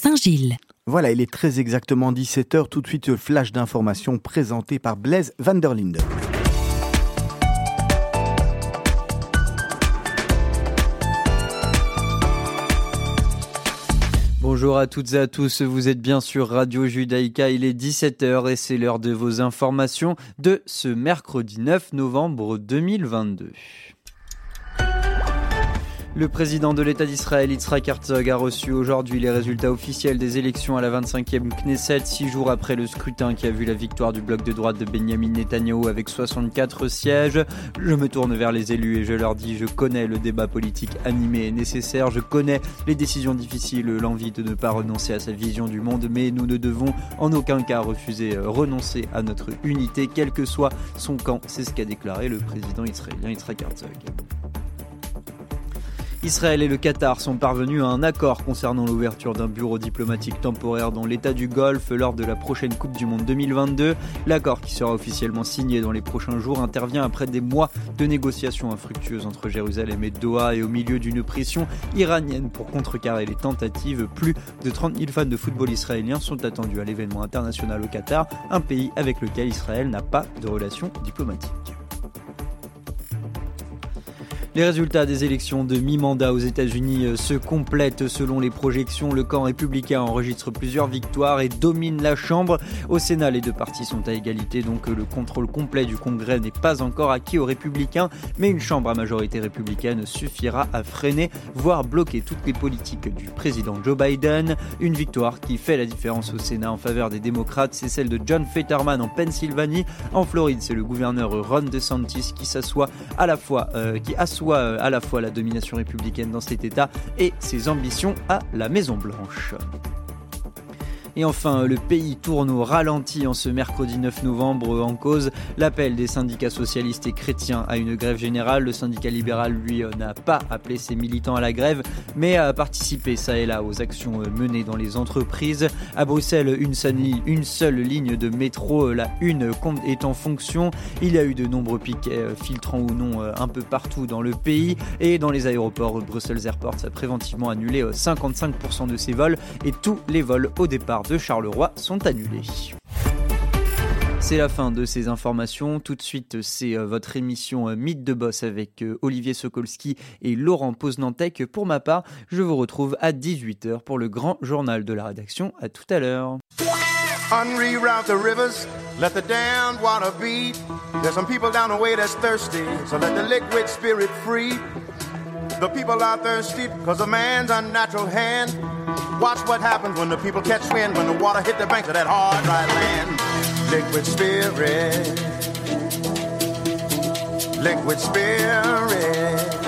Saint-Gilles. Voilà, il est très exactement 17h. Tout de suite, flash d'information présenté par Blaise van der Linde. Bonjour à toutes et à tous, vous êtes bien sur Radio Judaïka, il est 17h et c'est l'heure de vos informations de ce mercredi 9 novembre 2022. Le président de l'État d'Israël, Yitzhak Herzog, a reçu aujourd'hui les résultats officiels des élections à la 25e Knesset, six jours après le scrutin qui a vu la victoire du bloc de droite de Benjamin Netanyahu avec 64 sièges. Je me tourne vers les élus et je leur dis je connais le débat politique animé et nécessaire, je connais les décisions difficiles, l'envie de ne pas renoncer à sa vision du monde, mais nous ne devons en aucun cas refuser euh, renoncer à notre unité, quel que soit son camp. C'est ce qu'a déclaré le président israélien Yitzhak Herzog. Israël et le Qatar sont parvenus à un accord concernant l'ouverture d'un bureau diplomatique temporaire dans l'État du Golfe lors de la prochaine Coupe du Monde 2022. L'accord qui sera officiellement signé dans les prochains jours intervient après des mois de négociations infructueuses entre Jérusalem et Doha et au milieu d'une pression iranienne pour contrecarrer les tentatives. Plus de 30 000 fans de football israélien sont attendus à l'événement international au Qatar, un pays avec lequel Israël n'a pas de relations diplomatiques. Les résultats des élections de mi-mandat aux États-Unis euh, se complètent selon les projections. Le camp républicain enregistre plusieurs victoires et domine la Chambre. Au Sénat, les deux partis sont à égalité, donc euh, le contrôle complet du Congrès n'est pas encore acquis aux républicains, mais une Chambre à majorité républicaine suffira à freiner, voire bloquer toutes les politiques du président Joe Biden. Une victoire qui fait la différence au Sénat en faveur des démocrates, c'est celle de John Fetterman en Pennsylvanie. En Floride, c'est le gouverneur Ron DeSantis qui s'assoit à la fois, euh, qui assoit euh, à la fois la domination républicaine dans cet État et ses ambitions à la Maison Blanche. Et enfin, le pays tourne au ralenti en ce mercredi 9 novembre en cause l'appel des syndicats socialistes et chrétiens à une grève générale. Le syndicat libéral, lui, euh, n'a pas appelé ses militants à la grève, mais a participé ça et là aux actions euh, menées dans les entreprises. À Bruxelles, une seule, ligne de métro, euh, la une, est en fonction. Il y a eu de nombreux piquets, filtrants ou non, un peu partout dans le pays. Et dans les aéroports, Bruxelles Airport a préventivement annulé 55% de ses vols et tous les vols au départ de Charleroi sont annulés. C'est la fin de ces informations. Tout de suite, c'est euh, votre émission euh, Mythe de Boss avec euh, Olivier Sokolski et Laurent Poznantec. Pour ma part, je vous retrouve à 18h pour le grand journal de la rédaction. À tout à l'heure. The people are thirsty because of man's unnatural hand. Watch what happens when the people catch wind, when the water hit the banks of that hard, dry land. Liquid spirit. Liquid spirit.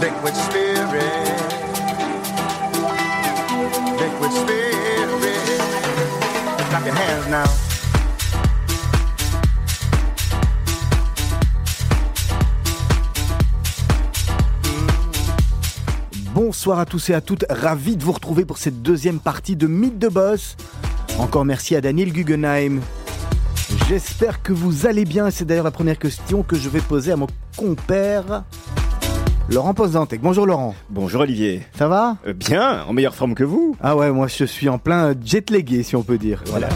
Liquid spirit. Liquid spirit. Clap your hands now. Bonsoir à tous et à toutes, ravi de vous retrouver pour cette deuxième partie de Mythe de Boss. Encore merci à Daniel Guggenheim. J'espère que vous allez bien, c'est d'ailleurs la première question que je vais poser à mon compère Laurent Posantec. Bonjour Laurent. Bonjour Olivier. Ça va? Euh, Bien, en meilleure forme que vous. Ah ouais, moi je suis en plein jet lagué si on peut dire. Voilà.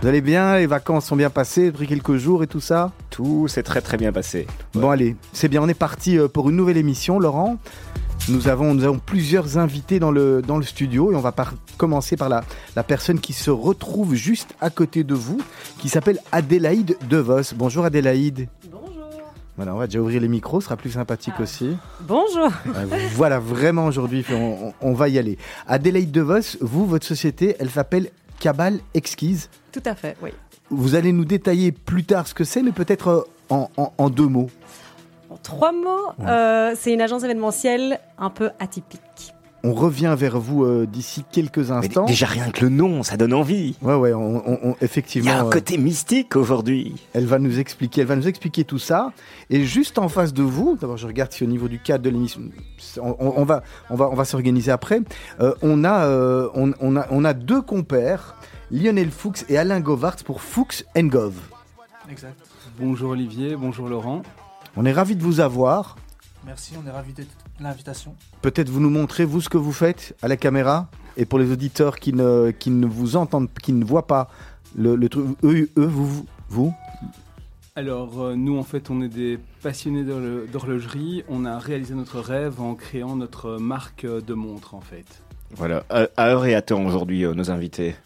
Vous allez bien? Les vacances sont bien passées Pris quelques jours et tout ça? Tout s'est très très bien passé. Bon allez, c'est bien, on est parti euh, pour une nouvelle émission Laurent. Nous avons, nous avons plusieurs invités dans le, dans le studio et on va commencer par la, la personne qui se retrouve juste à côté de vous, qui s'appelle Adélaïde DeVos. Bonjour Adélaïde. Bonjour. Voilà, on va déjà ouvrir les micros, ce sera plus sympathique ah. aussi. Bonjour. Euh, voilà, vraiment aujourd'hui, on, on, va y aller. Adélaïde DeVos, vous, votre société, elle s'appelle Cabal Exquise. Tout à fait, oui. Vous allez nous détailler plus tard ce que c'est, mais peut-être euh, en, en, en deux mots. En trois mots, euh, c'est une agence événementielle un peu atypique. On revient vers vous euh, d'ici quelques instants. déjà rien que le nom, ça donne envie. Ouais, ouais, on, effectivement. Il y a un euh, côté mystique aujourd'hui. Elle va nous expliquer, elle va nous expliquer tout ça. Et juste en face de vous, d'abord je regarde si au niveau du cadre de l'émission, on, va, on va, on va s'organiser après. on a, on, a, on a deux compères, Lionel Fuchs et Alain Govart pour Fuchs Gov. Exact. Bonjour Olivier, bonjour Laurent. On est ravis de vous avoir. Merci, on est ravis de l'invitation. Peut-être vous nous montrez, vous, ce que vous faites à la caméra Et pour les auditeurs qui ne, qui ne vous entendent, qui ne voient pas le, le truc, eux, eux, vous, vous Alors, euh, nous, en fait, on est des passionnés d'horlo- d'horlogerie. On a réalisé notre rêve en créant notre marque de montre, en fait. Voilà, à, à heure et à temps aujourd'hui, euh, nos invités.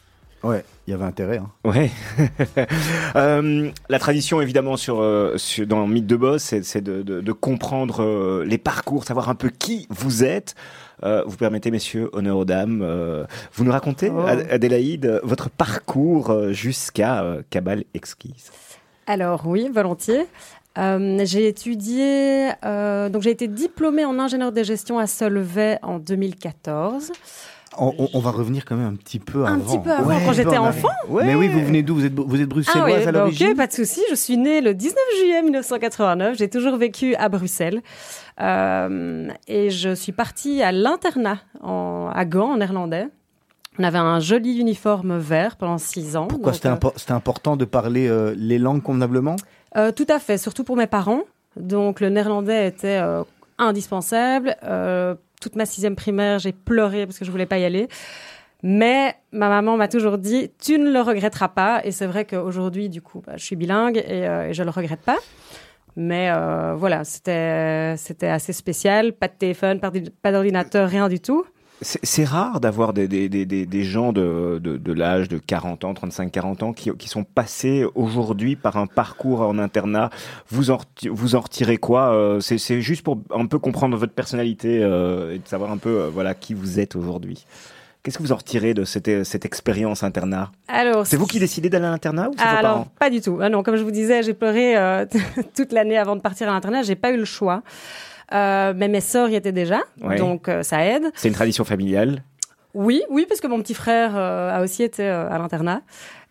Ouais, il y avait intérêt. Hein. Ouais. Euh, la tradition, évidemment, sur, euh, sur- dans Mythe de Boss, c'est c'est de, de- de comprendre euh, les parcours, savoir un peu qui vous êtes. Euh, vous permettez, messieurs, honneur aux dames, euh, vous nous racontez, Oh. Ad- Adélaïde, votre parcours jusqu'à euh, Cabale Exquise. Alors oui, volontiers. Euh, j'ai étudié, euh, donc j'ai été diplômée en ingénieur de gestion à Solvay en 2014. On, va revenir quand même un petit peu Un avant. petit peu avant, Ouais, quand j'étais enfant. Mais oui, vous venez d'où? Vous êtes, vous êtes bruxelloise ah à bah l'origine? ok, pas de souci. Je suis née le 19 juillet 1989. J'ai toujours vécu à Bruxelles. Euh, et je suis partie à l'internat à Gand, en néerlandais. On avait un joli uniforme vert pendant six ans. Pourquoi c'était euh, impo- c'était important de parler euh, les langues convenablement? Tout à fait, surtout pour mes parents. Donc le néerlandais était indispensable. Euh, toute ma sixième primaire, j'ai pleuré parce que je voulais pas y aller. Mais ma maman m'a toujours dit, tu ne le regretteras pas. Et c'est vrai qu'aujourd'hui, du coup, bah, je suis bilingue et, euh, et je le regrette pas. Mais euh, voilà, c'était c'était assez spécial. Pas de téléphone, pas d'ordi- pas d'ordinateur, rien du tout. C'est rare d'avoir des, des, des, des, gens de, de, de l'âge de 40 ans, 35-40 ans qui, qui sont passés aujourd'hui par un parcours en internat. Vous en, vous en retirez quoi Euh, C'est c'est juste pour un peu comprendre votre personnalité euh, et de savoir un peu euh, voilà qui vous êtes aujourd'hui. Qu'est-ce que vous en retirez de cette, cette expérience internat? Alors, C'est vous qui décidez d'aller à l'internat ou c'est vos parents? pas du tout. Ah non, comme je vous disais, j'ai pleuré euh, toute l'année avant de partir à l'internat. J'ai pas eu le choix. Euh, mais mes sœurs y étaient déjà, Ouais. donc euh, ça aide. C'est une tradition familiale? Oui, oui, parce que mon petit frère euh, a aussi été à l'internat.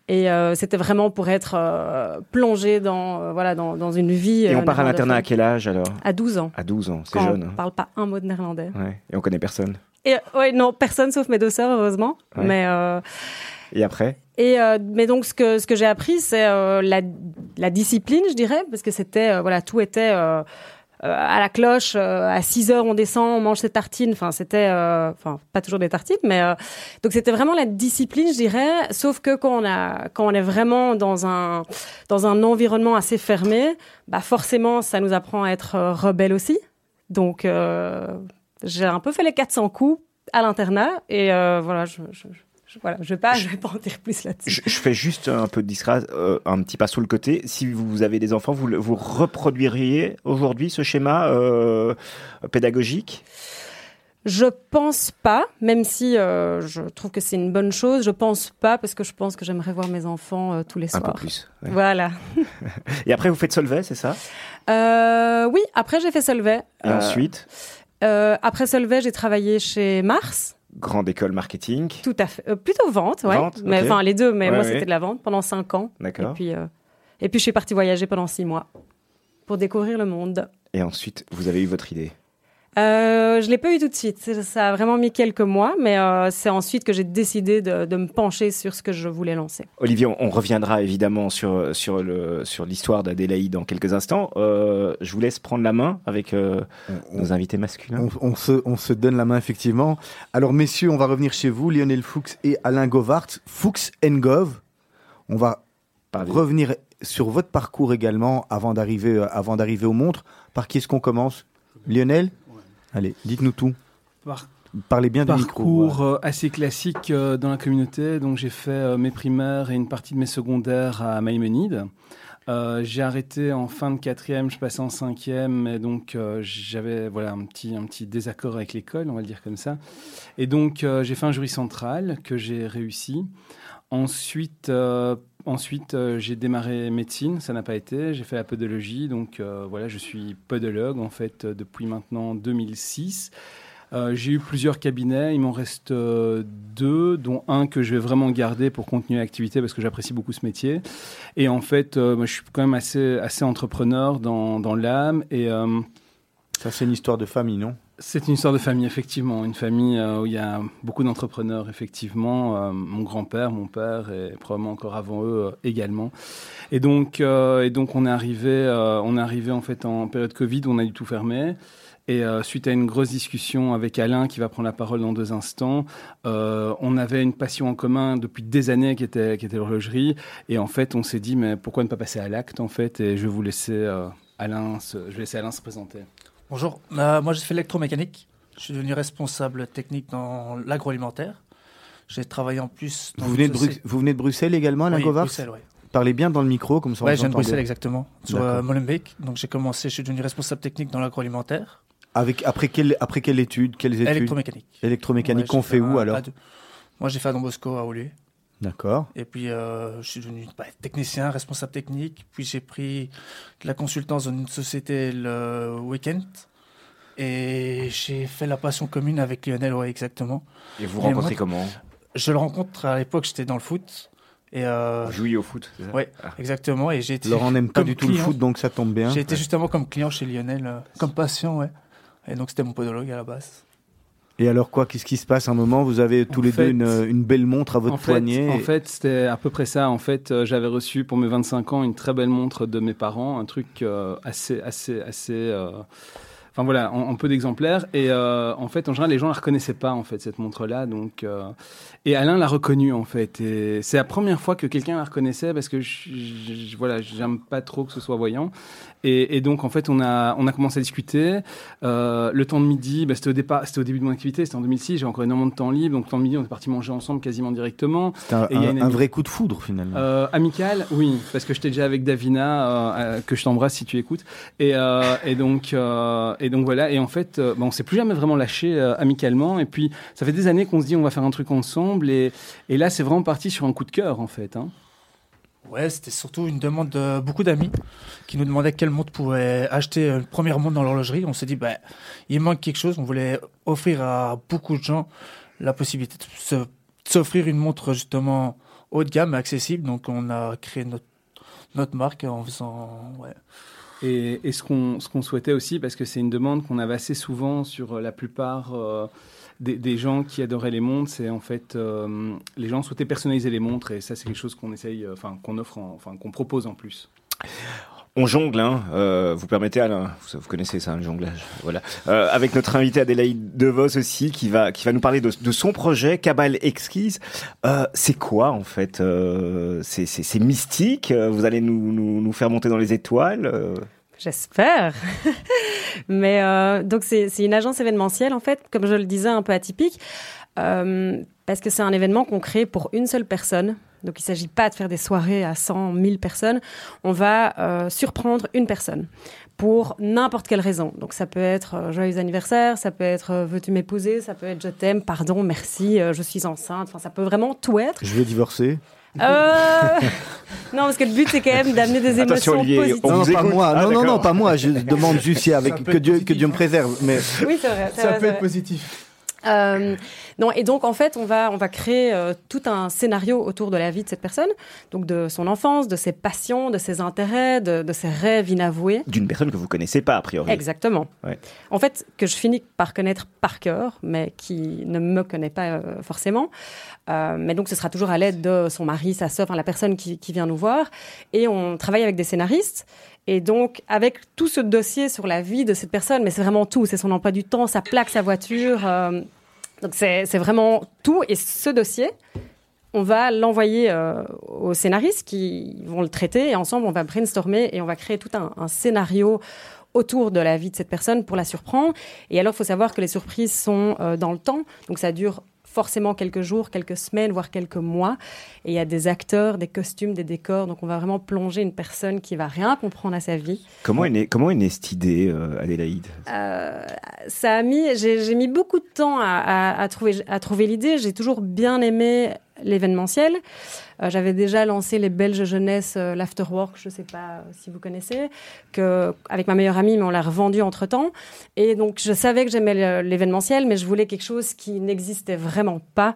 Et euh, c'était vraiment pour être euh, plongé dans, euh, voilà, dans, dans une vie. Et on part à l'internat à quel âge alors? À 12 ans. À 12 ans, c'est jeune. On parle pas un mot de néerlandais. hein. Ouais. Et on connaît personne. Et ouais, non, personne sauf mes deux sœurs, heureusement. Ouais. Mais Et après? Et euh, mais donc ce que ce que j'ai appris c'est euh, la la discipline je dirais parce que c'était euh, voilà tout était à la cloche euh, à 6 heures on descend on mange ses tartines. Enfin c'était euh, enfin pas toujours des tartines mais euh, donc c'était vraiment la discipline je dirais. Sauf que quand on a quand on est vraiment dans un dans un environnement assez fermé bah forcément ça nous apprend à être euh, rebelle aussi. Donc euh, j'ai un peu fait les 400 coups à l'internat et euh, voilà je, je, je- voilà je vais pas je vais pas en dire plus là-dessus Je, je fais juste un peu de discret, euh, un petit pas sous le côté. Si vous avez des enfants, vous, reproduiriez aujourd'hui ce schéma euh, pédagogique? Je pense pas, même si euh, je trouve que c'est une bonne chose. Je pense pas parce que je pense que j'aimerais voir mes enfants euh, tous les Un soirs. peu plus. ouais. Voilà. Et après, vous faites Solvay, c'est ça? Euh, oui, après j'ai fait Solvay. Et ensuite, après Solvay, j'ai travaillé chez Mars. Grande école marketing. Tout à fait. Euh, plutôt vente, ouais. Vente, mais enfin les deux. Mais Ouais, moi ouais. c'était de la vente pendant cinq ans. Et D'accord. puis euh, et puis je suis partie voyager pendant six mois pour découvrir le monde. Et ensuite, vous avez eu votre idée. Euh, je l'ai pas eu tout de suite. Ça a vraiment mis quelques mois, mais euh, c'est ensuite que j'ai décidé de, de me pencher sur ce que je voulais lancer. Olivier, on, on reviendra évidemment sur, sur, le, sur l'histoire d'Adélaïde dans quelques instants. Euh, je vous laisse prendre la main avec euh, on, nos invités masculins. on- on se, on se donne la main effectivement. Alors messieurs, on va revenir chez vous, Lionel Fuchs et Alain Govart. Fuchs Gov. On va revenir sur votre parcours également avant d'arriver avant d'arriver aux montres. Par qui est-ce qu'on commence? Lionel? Allez, dites-nous tout. Par- Parlez bien du micro. Parcours euh, assez classique euh, dans la communauté. Donc j'ai fait euh, mes primaires et une partie de mes secondaires à Maïmonide. J'ai arrêté en fin de quatrième, je passais en cinquième, et donc j'avais voilà un petit un petit désaccord avec l'école, on va le dire comme ça. Et donc j'ai fait un jury central que j'ai réussi. Ensuite, ensuite euh, j'ai démarré médecine, ça n'a pas été. J'ai fait la podologie, donc euh, voilà, je suis podologue en fait euh, depuis maintenant 2006. Euh, j'ai eu plusieurs cabinets, il m'en reste deux, dont un que je vais vraiment garder pour continuer l'activité parce que j'apprécie beaucoup ce métier. Et en fait, moi, je suis quand même assez, assez entrepreneur dans, dans l'âme. Et Ça c'est une histoire de famille, non? C'est une histoire de famille, effectivement. Une famille euh, où il y a beaucoup d'entrepreneurs, effectivement. Euh, mon grand-père, mon père, et probablement encore avant eux euh, également. Et donc, et donc, on est arrivé, on est arrivé en fait en période Covid, on a dû tout fermer. Et suite à une grosse discussion avec Alain, qui va prendre la parole dans deux instants, on avait une passion en commun depuis des années qui était, l'horlogerie. Et en fait, on s'est dit, mais pourquoi ne pas passer à l'acte, en fait? Et je vais vous laisser, laisser Alain se présenter. Bonjour, euh, moi j'ai fait l'électromécanique. Je suis devenu responsable technique dans l'agroalimentaire. J'ai travaillé en plus. Dans Vous venez, de société- Bru- vous venez de Bruxelles également, Alain Oui, Bruxelles, ouais. Parlez bien dans le micro, comme ça on vous je viens de. Bruxelles exactement, sur euh, Molenbeek. Donc j'ai commencé, je suis devenu responsable technique dans l'agroalimentaire, Avec, après, quelle, après quelle étude Quelles études? Électromécanique. Électromécanique, Ouais, qu'on fait où alors? Moi j'ai fait à Don Bosco à Olivier. D'accord. Et puis euh, je suis devenu bah, technicien, responsable technique. Puis j'ai pris de la consultance dans une société le week-end. Et j'ai fait la passion commune avec Lionel, ouais, exactement. Et vous Et rencontrez moi- comment? Je le rencontre à l'époque, j'étais dans le foot. Et euh, Vous jouiez au foot, c'est ça? Ouais, Ah. exactement. Et j'ai été Laurent n'aime pas comme du tout le foot, donc ça tombe bien. J'ai été justement comme client chez Lionel, euh, comme patient, ouais. Et donc c'était mon podologue à la base. Et alors quoi Qu'est-ce qui se passe à un moment Vous avez tous En les fait- deux une, une belle montre à votre en fait, poignet. En fait, c'était à peu près ça. En fait, euh, j'avais reçu pour mes 25 ans une très belle montre de mes parents, un truc euh, assez, assez, assez. euh, Enfin voilà, en, en peu d'exemplaires. Et euh, en fait, en général, les gens la reconnaissaient pas en fait cette montre-là. Donc, euh, et Alain l'a reconnue en fait. Et c'est la première fois que quelqu'un la reconnaissait parce que je, voilà, j'aime pas trop que ce soit voyant. Et, et donc en fait, on a, on a commencé à discuter. Euh, le temps de midi, bah, c'était au départ, c'était au début de mon activité, c'était en 2006. J'ai encore énormément de temps libre, donc le temps de midi, on est parti manger ensemble quasiment directement. C'est un, vrai coup de foudre finalement. Euh, amical, oui, parce que j'étais déjà avec Davina, euh, euh, que je t'embrasse si tu écoutes. Et, euh, et donc, euh, et donc voilà. Et en fait, euh, bah, on s'est plus jamais vraiment lâché euh, amicalement. Et puis, ça fait des années qu'on se dit on va faire un truc ensemble. Et, là, c'est vraiment parti sur un coup de cœur, en fait. hein. Ouais, c'était surtout une demande de beaucoup d'amis qui nous demandaient quelle montre pouvait acheter une première montre dans l'horlogerie. On s'est dit, bah, il manque quelque chose. On voulait offrir à beaucoup de gens la possibilité de s'offrir une montre justement haut de gamme, accessible. Donc on a créé notre, notre marque en faisant... Ouais. Et, et ce qu'on souhaitait aussi, parce que c'est une demande qu'on avait assez souvent sur euh, la plupart euh, des, gens qui adoraient les montres, c'est en fait euh, les gens souhaitaient personnaliser les montres et ça c'est quelque chose qu'on essaye, enfin qu'on offre, en- enfin qu'on propose en plus. On jongle, hein. euh, vous permettez Alain, vous, connaissez ça, le jonglage. Voilà. Euh, avec notre invité Adélaïde Devos aussi, qui va, qui va nous parler de, son projet Cabale Exquise. Euh, c'est quoi en fait? Euh, C'est mystique? euh, Vous allez nous, nous, nous faire monter dans les étoiles? euh. J'espère. Mais donc c'est une agence événementielle en fait, comme je le disais, un peu atypique, euh, parce que c'est un événement qu'on crée pour une seule personne. Donc il ne s'agit pas de faire des soirées à 100, 1000 personnes. On va euh, surprendre une personne pour n'importe quelle raison. Donc ça peut être euh, joyeux anniversaire, ça peut être euh, veux-tu m'épouser, ça peut être je t'aime, pardon, merci, euh, je suis enceinte. Enfin ça peut vraiment tout être. Je veux divorcer. Euh... non parce que le but c'est quand même d'amener des Attention, émotions Olivier, positives. On non, non, pas moi. Ah, non, non, non, pas moi. Je demande juste avec que Dieu, que Dieu me préserve. Mais Oui c'est vrai. Ça peut être vrai. positif. Euh, non, et donc en fait, on va, on va créer euh, tout un scénario autour de la vie de cette personne, donc de son enfance, de ses passions, de ses intérêts, de, de ses rêves inavoués. D'une personne que vous connaissez pas a priori. Exactement. Ouais. En fait, que je finis par connaître par cœur, mais qui ne me connaît pas euh, forcément. Euh, mais donc, ce sera toujours à l'aide de son mari, sa sœur, enfin, la personne qui, qui vient nous voir. Et on travaille avec des scénaristes. Et donc, avec tout ce dossier sur la vie de cette personne, mais c'est vraiment tout. C'est son emploi du temps, sa plaque, sa voiture. euh, donc, c'est vraiment tout. Et ce dossier, on va l'envoyer euh, aux scénaristes qui vont le traiter. Et ensemble, on va brainstormer et on va créer tout un, un scénario autour de la vie de cette personne pour la surprendre. Et alors, il faut savoir que les surprises sont euh, dans le temps. Donc, ça dure forcément quelques jours, quelques semaines, voire quelques mois. Et il y a des acteurs, des costumes, des décors. Donc, on va vraiment plonger une personne qui va rien comprendre à sa vie. Comment est née, comment est née cette idée, euh, Adélaïde? Euh, ça a mis, j'ai mis beaucoup de temps à, à- à trouver, à trouver l'idée. J'ai toujours bien aimé l'événementiel. Euh, J'avais déjà lancé les Belges jeunesse, euh, l'Afterwork, je ne sais pas euh, si vous connaissez, que, avec ma meilleure amie, mais on l'a revendu entre temps. Et donc, je savais que j'aimais l'événementiel, mais je voulais quelque chose qui n'existait vraiment pas.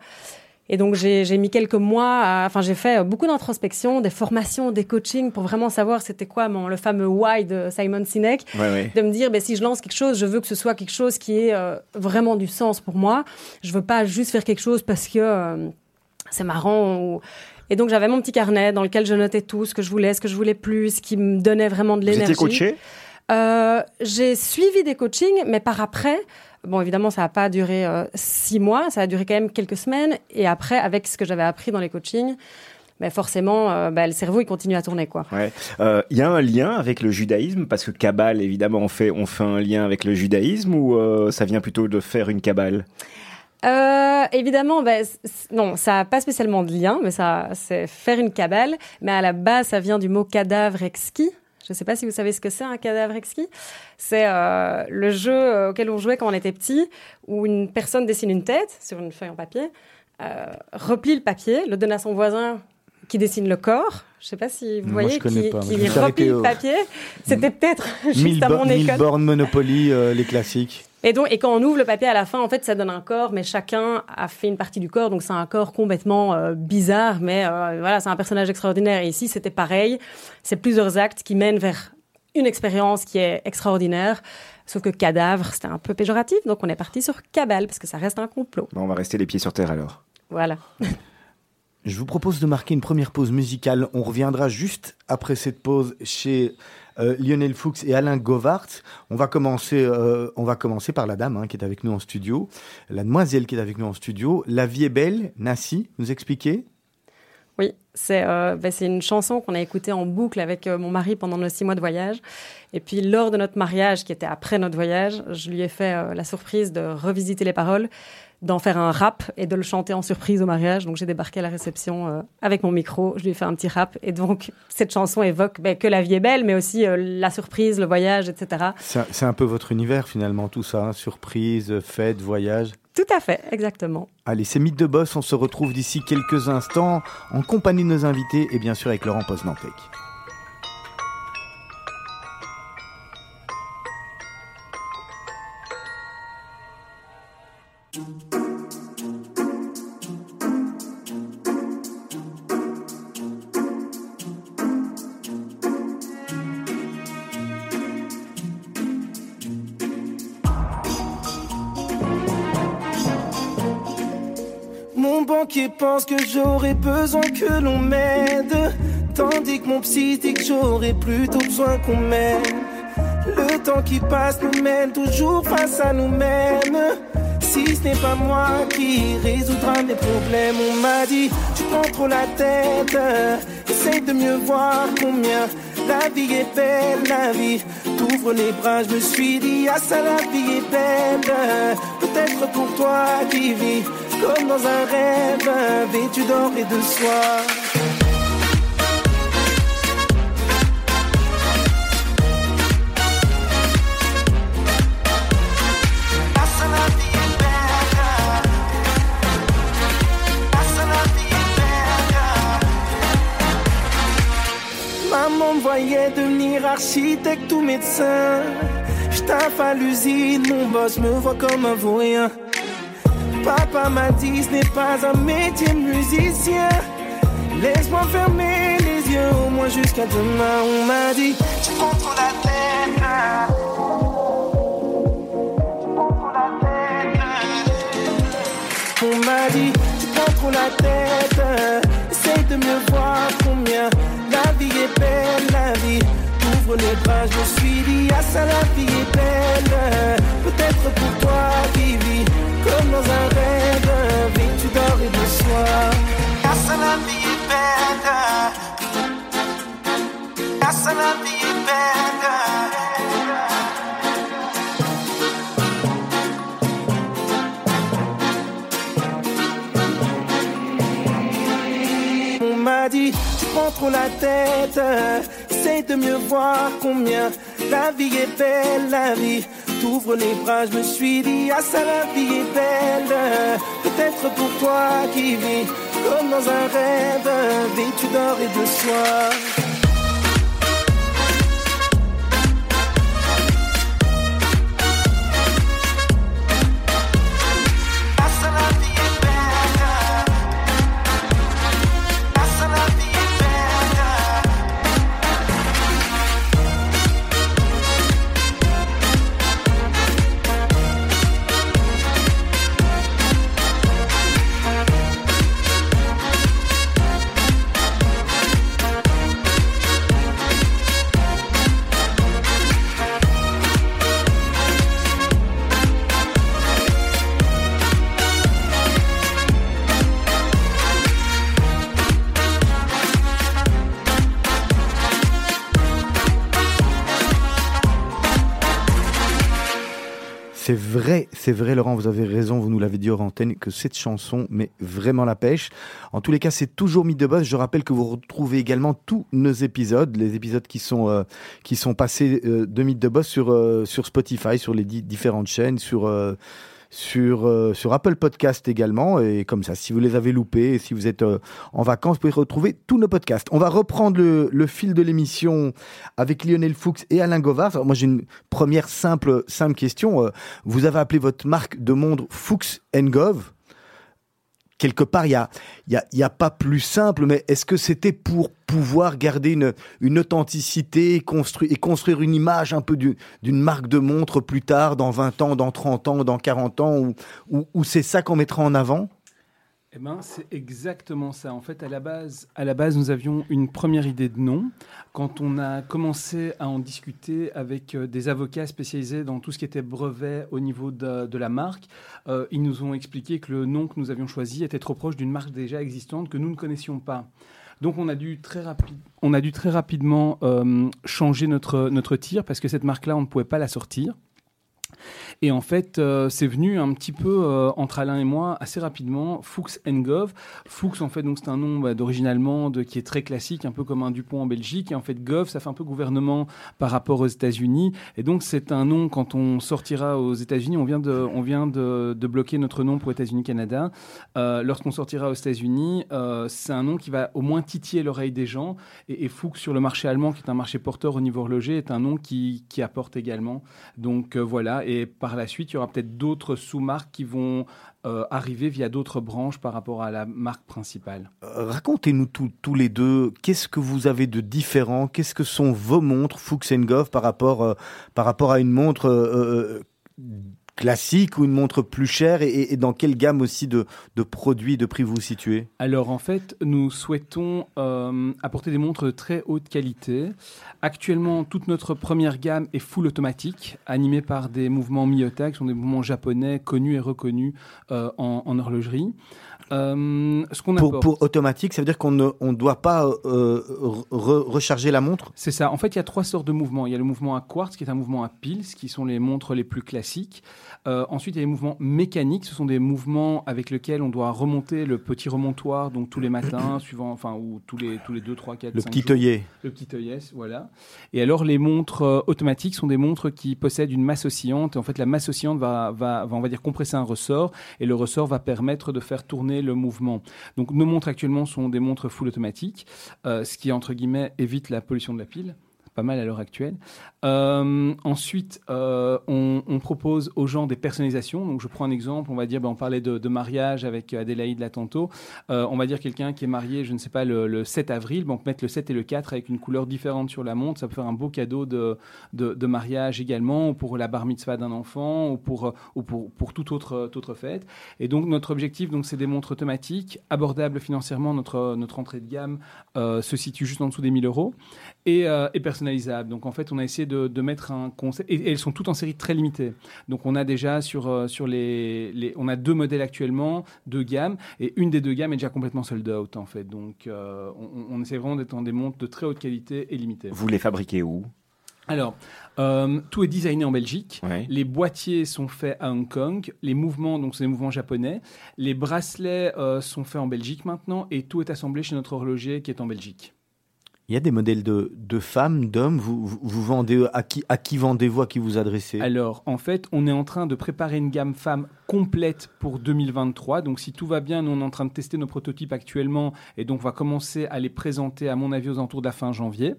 Et donc, j'ai mis quelques mois, à- enfin, j'ai fait beaucoup d'introspection, des formations, des coachings pour vraiment savoir c'était quoi mon, le fameux why de Simon Sinek Ouais, ouais. de me dire ben, si je lance quelque chose, je veux que ce soit quelque chose qui ait euh, vraiment du sens pour moi. Je veux pas juste faire quelque chose parce que euh, c'est marrant. ou- Et donc j'avais mon petit carnet dans lequel je notais tout ce que je voulais, ce que je voulais plus, ce qui me donnait vraiment de Vous l'énergie. étiez coaché Euh, j'ai suivi des coachings, mais par après, bon, évidemment, ça n'a pas duré euh, six mois, ça a duré quand même quelques semaines. Et après, avec ce que j'avais appris dans les coachings, ben forcément, euh, ben, le cerveau il continue à tourner quoi. Ouais. Euh, Il y a un lien avec le judaïsme? Parce que Kabbale, évidemment, on fait on fait un lien avec le judaïsme ou euh, ça vient plutôt de faire une Kabbale? Euh, évidemment, c- non, ça n'a pas spécialement de lien, mais ça, c'est faire une cabale. Mais à la base, ça vient du mot cadavre exquis. Je ne sais pas si vous savez ce que c'est un cadavre exquis. C'est euh, le jeu euh, auquel on jouait quand on était petit, où une personne dessine une tête sur une feuille en papier, euh, replie le papier, le donne à son voisin qui dessine le corps. Je ne sais pas si vous Moi, voyez qui, pas. qui replie le papier. C'était peut-être juste Mille, à mon mille école. bornes Monopoly, euh, les classiques. Et donc, et quand on ouvre le papier à la fin, en fait, ça donne un corps, mais chacun a fait une partie du corps, donc c'est un corps complètement euh, bizarre, mais euh, voilà, c'est un personnage extraordinaire. Et ici, c'était pareil. C'est plusieurs actes qui mènent vers une expérience qui est extraordinaire. Sauf que cadavre, c'était un peu péjoratif, donc on est parti sur cabale parce que ça reste un complot. Bon, On va rester les pieds sur terre alors. Voilà. Je vous propose de marquer une première pause musicale. On reviendra juste après cette pause chez euh, Lionel Fuchs et Alain Govart. On va commencer, euh, on va commencer par la dame hein, qui est avec nous en studio, la demoiselle qui est avec nous en studio. La vie est belle, Nassi, nous expliquer? Oui, c'est euh, ben, une chanson qu'on a écoutée en boucle avec euh, mon mari pendant nos six mois de voyage. Et puis lors de notre mariage, qui était après notre voyage, je lui ai fait la surprise de revisiter les paroles, d'en faire un rap et de le chanter en surprise au mariage. Donc j'ai débarqué à la réception euh, avec mon micro, je lui ai fait un petit rap. Et donc cette chanson évoque ben, que la vie est belle, mais aussi euh, la surprise, le voyage, etc. C'est un- peu votre univers finalement, tout ça. hein, surprise, fête, voyage. Tout à fait, exactement. Allez, c'est Mythe de Boss. On se retrouve d'ici quelques instants en compagnie de nos invités et bien sûr avec Laurent Poznantec. Mon banquier pense que j'aurais besoin que l'on m'aide. Tandis que mon psy dit que j'aurais plutôt besoin qu'on m'aide. Le temps qui passe nous mène toujours face à nous-mêmes. Ce n'est pas moi qui résoudra mes problèmes, on m'a dit, tu prends trop la tête. Essaye de mieux voir combien la vie est belle, la vie. T'ouvres les bras, je me suis dit, ah ça la vie est belle. Peut-être pour toi qui vis comme dans un rêve, vêtu d'or et de soie. Architecte ou médecin. J'taffe à l'usine, mon boss me voit comme un vaurien. Papa m'a dit ce n'est pas un métier musicien. Laisse-moi fermer les yeux au moins jusqu'à demain. On m'a dit tu prends trop la tête. Tu prends trop la tête. On m'a dit tu prends trop la tête. Essaye de mieux voir combien la vie est belle, la vie. Les bras, je me suis dit ah ça la vie est belle. Peut-être pour toi qui vis comme dans un rêve, vêtu d'or et de soie. Ah la vie est belle. Ah la vie est belle. On m'a dit, tu prends trop la tête. De mieux voir combien la vie est belle, la vie. T'ouvres les bras, je me suis dit, ah ça la vie est belle. Peut-être pour toi qui vis comme dans un rêve, vêtu d'or et de soie? C'est vrai, Laurent, vous avez raison, vous nous l'avez dit hors antenne, que cette chanson met vraiment la pêche. En tous les cas, c'est toujours Mythe de Boss. Je rappelle que vous retrouvez également tous nos épisodes, les épisodes qui sont, euh, qui sont passés euh, de Mythe de Boss sur, euh, sur Spotify, sur les différentes chaînes, sur sur, euh, sur Apple Podcast également. Et comme ça, si vous les avez loupés, si vous êtes euh, en vacances, vous pouvez retrouver tous nos podcasts. On va reprendre le, le fil de l'émission avec Lionel Fuchs et Alain Govard. moi, j'ai une première simple, simple question. Euh, vous avez appelé votre marque de montre Fuchs Gov quelque part, il y a, y, a, y a pas plus simple, mais est-ce que c'était pour pouvoir garder une, une authenticité construire, et construire une image un peu d'une marque de montre plus tard, dans 20 ans, dans 30 ans, dans 40 ans, ou, ou c'est ça qu'on mettra en avant? Eh ben, c'est exactement ça. En fait, à la base, à la base, nous avions une première idée de nom. Quand on a commencé à en discuter avec euh, des avocats spécialisés dans tout ce qui était brevet au niveau de, la marque, euh, ils nous ont expliqué que le nom que nous avions choisi était trop proche d'une marque déjà existante que nous ne connaissions pas. Donc on a dû très, rapidement euh, changer notre, notre tir parce que cette marque-là, on ne pouvait pas la sortir. Et en fait, euh, c'est venu un petit peu euh, entre Alain et moi assez rapidement. Fuchs Gov. Fuchs, en fait, donc c'est un nom bah, d'origine allemande qui est très classique, un peu comme un Dupont en Belgique. Et en fait, Gov, ça fait un peu gouvernement par rapport aux États-Unis. Et donc, c'est un nom quand on sortira aux États-Unis. On vient de, on vient de, bloquer notre nom pour États-Unis-Canada. Euh, lorsqu'on sortira aux États-Unis, c'est un nom qui va au moins titiller l'oreille des gens. Et, Fuchs sur le marché allemand, qui est un marché porteur au niveau horloger, est un nom qui, qui apporte également. Donc voilà. La suite, il y aura peut-être d'autres sous-marques qui vont euh, arriver via d'autres branches par rapport à la marque principale. Euh, racontez-nous tous les deux, qu'est-ce que vous avez de différent? Qu'est-ce que sont vos montres Fuchs Goff par rapport, euh, par rapport à une montre classique ou une montre plus chère et, dans quelle gamme aussi de, de, produits, de prix vous vous situez? Alors en fait, nous souhaitons euh, apporter des montres de très haute qualité. Actuellement, toute notre première gamme est full automatique, animée par des mouvements Miyota, qui sont des mouvements japonais connus et reconnus euh, en, en, horlogerie. Euh, ce qu'on pour, pour, automatique, ça veut dire qu'on ne on doit pas euh, recharger la montre? C'est ça. En fait, il y a trois sortes de mouvements. Il y a le mouvement à quartz, qui est un mouvement à piles, qui sont les montres les plus classiques. Euh, ensuite, il y a les mouvements mécaniques. Ce sont des mouvements avec lesquels on doit remonter le petit remontoir, donc tous les matins, suivant, enfin, ou tous les tous les deux, trois, quatre. Le petit œillet. Le petit œillet, voilà. Et alors, les montres automatiques sont des montres qui possèdent une masse oscillante. En fait, la masse oscillante va, va, va, on va dire, compresser un ressort, et le ressort va permettre de faire tourner le mouvement. Donc nos montres actuellement sont des montres full automatiques, euh, ce qui entre guillemets évite la pollution de la pile pas mal à l'heure actuelle. Euh, ensuite, euh, on, propose aux gens des personnalisations. Donc, je prends un exemple. On va dire, ben, on parlait de, mariage avec Adélaïde là. Euh, on va dire quelqu'un qui est marié, je ne sais pas, le, 7 avril. Ben, on peut mettre le 7 et le 4 avec une couleur différente sur la montre. Ça peut faire un beau cadeau de, de, mariage également, ou pour la bar mitzvah d'un enfant, ou pour, ou pour, pour toute autre, autre fête. Et donc, notre objectif, donc, c'est des montres automatiques, abordables financièrement. Notre, notre entrée de gamme se situe juste en dessous des 1000 euros et, et personnalisables. Donc, en fait, on a essayé de, mettre un concept. Et, elles sont toutes en série très limitée. Donc, on a déjà sur, euh, sur les, les, On a deux modèles actuellement, deux gammes. Et une des deux gammes est déjà complètement sold out, en fait. Donc, euh, on, essaie vraiment d'être dans des montres de très haute qualité et limitées. Vous les fabriquez où? Alors, euh, tout est designé en Belgique. Les boîtiers sont faits à Hong Kong. Les mouvements, donc c'est des mouvements japonais. Les bracelets sont faits en Belgique maintenant. Et tout est assemblé chez notre horloger qui est en Belgique. Il y a des modèles de, de femmes, d'hommes. Vous, vous, vendez à qui, à qui vendez-vous, à qui vous adressez? Alors, en fait, on est en train de préparer une gamme femmes complète pour 2023. Donc, si tout va bien, nous on est en train de tester nos prototypes actuellement, et donc on va commencer à les présenter, à mon avis, aux alentours de la fin janvier.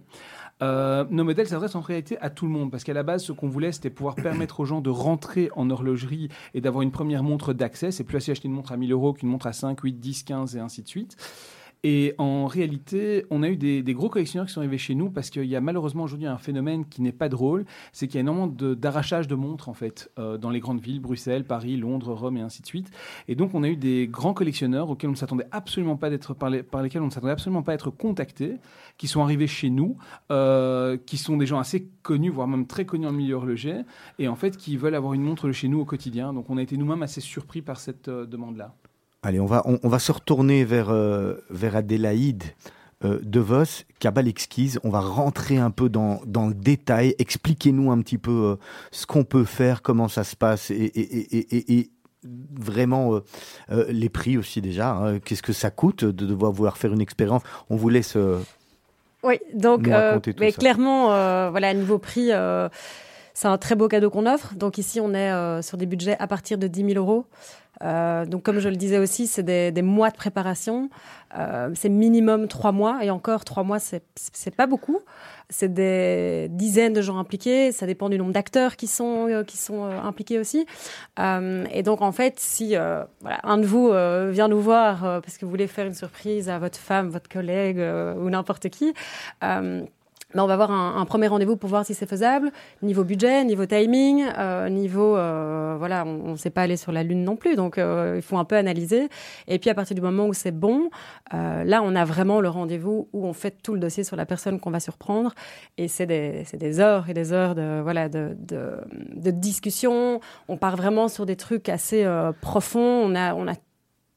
Euh, nos modèles s'adressent en réalité à tout le monde parce qu'à la base, ce qu'on voulait, c'était pouvoir permettre aux gens de rentrer en horlogerie et d'avoir une première montre d'accès. C'est plus assez acheter une montre à 1000 euros qu'une montre à 5, 8, 10, 15 et ainsi de suite. Et en réalité, on a eu des, gros collectionneurs qui sont arrivés chez nous parce qu'il y a malheureusement aujourd'hui un phénomène qui n'est pas drôle, c'est qu'il y a énormément d'arrachage de, montres en fait euh, dans les grandes villes, Bruxelles, Paris, Londres, Rome et ainsi de suite. Et donc on a eu des grands collectionneurs auxquels on ne s'attendait absolument pas d'être par, par, lesquels on ne s'attendait absolument pas à être contactés, qui sont arrivés chez nous, euh, qui sont des gens assez connus, voire même très connus en milieu horloger, et en fait qui veulent avoir une montre de chez nous au quotidien. Donc on a été nous-mêmes assez surpris par cette euh, demande-là. Allez, on va, on, va se retourner vers, euh, vers Adélaïde euh, De Vos, Cabal Exquise. On va rentrer un peu dans, dans le détail. Expliquez-nous un petit peu euh, ce qu'on peut faire, comment ça se passe et, et, et, et vraiment euh, euh, les prix aussi déjà. Hein. Qu'est-ce que ça coûte de devoir vouloir faire une expérience? On vous laisse. Euh, oui, donc mais clairement, voilà, niveau prix, c'est un très beau cadeau qu'on offre. Donc ici, on est euh, sur des budgets à partir de 10 000 euros. Euh, donc comme je le disais aussi, c'est des, mois de préparation. Euh, c'est minimum trois mois et encore trois mois, c'est c'est pas beaucoup. C'est des dizaines de gens impliqués. Ça dépend du nombre d'acteurs qui sont qui sont impliqués aussi. Et donc en fait, si un de vous vient nous voir parce que vous voulez faire une surprise à votre femme, votre collègue ou n'importe qui. Ben, on va avoir un, un premier rendez-vous pour voir si c'est faisable, niveau budget, niveau timing, euh, niveau euh, voilà, on ne sait pas aller sur la lune non plus, donc euh, il faut un peu analyser. Et puis à partir du moment où c'est bon, euh, là on a vraiment le rendez-vous où on fait tout le dossier sur la personne qu'on va surprendre, et c'est des, des heures et des heures de voilà de, de, de discussion. On part vraiment sur des trucs assez euh, profonds. On a on a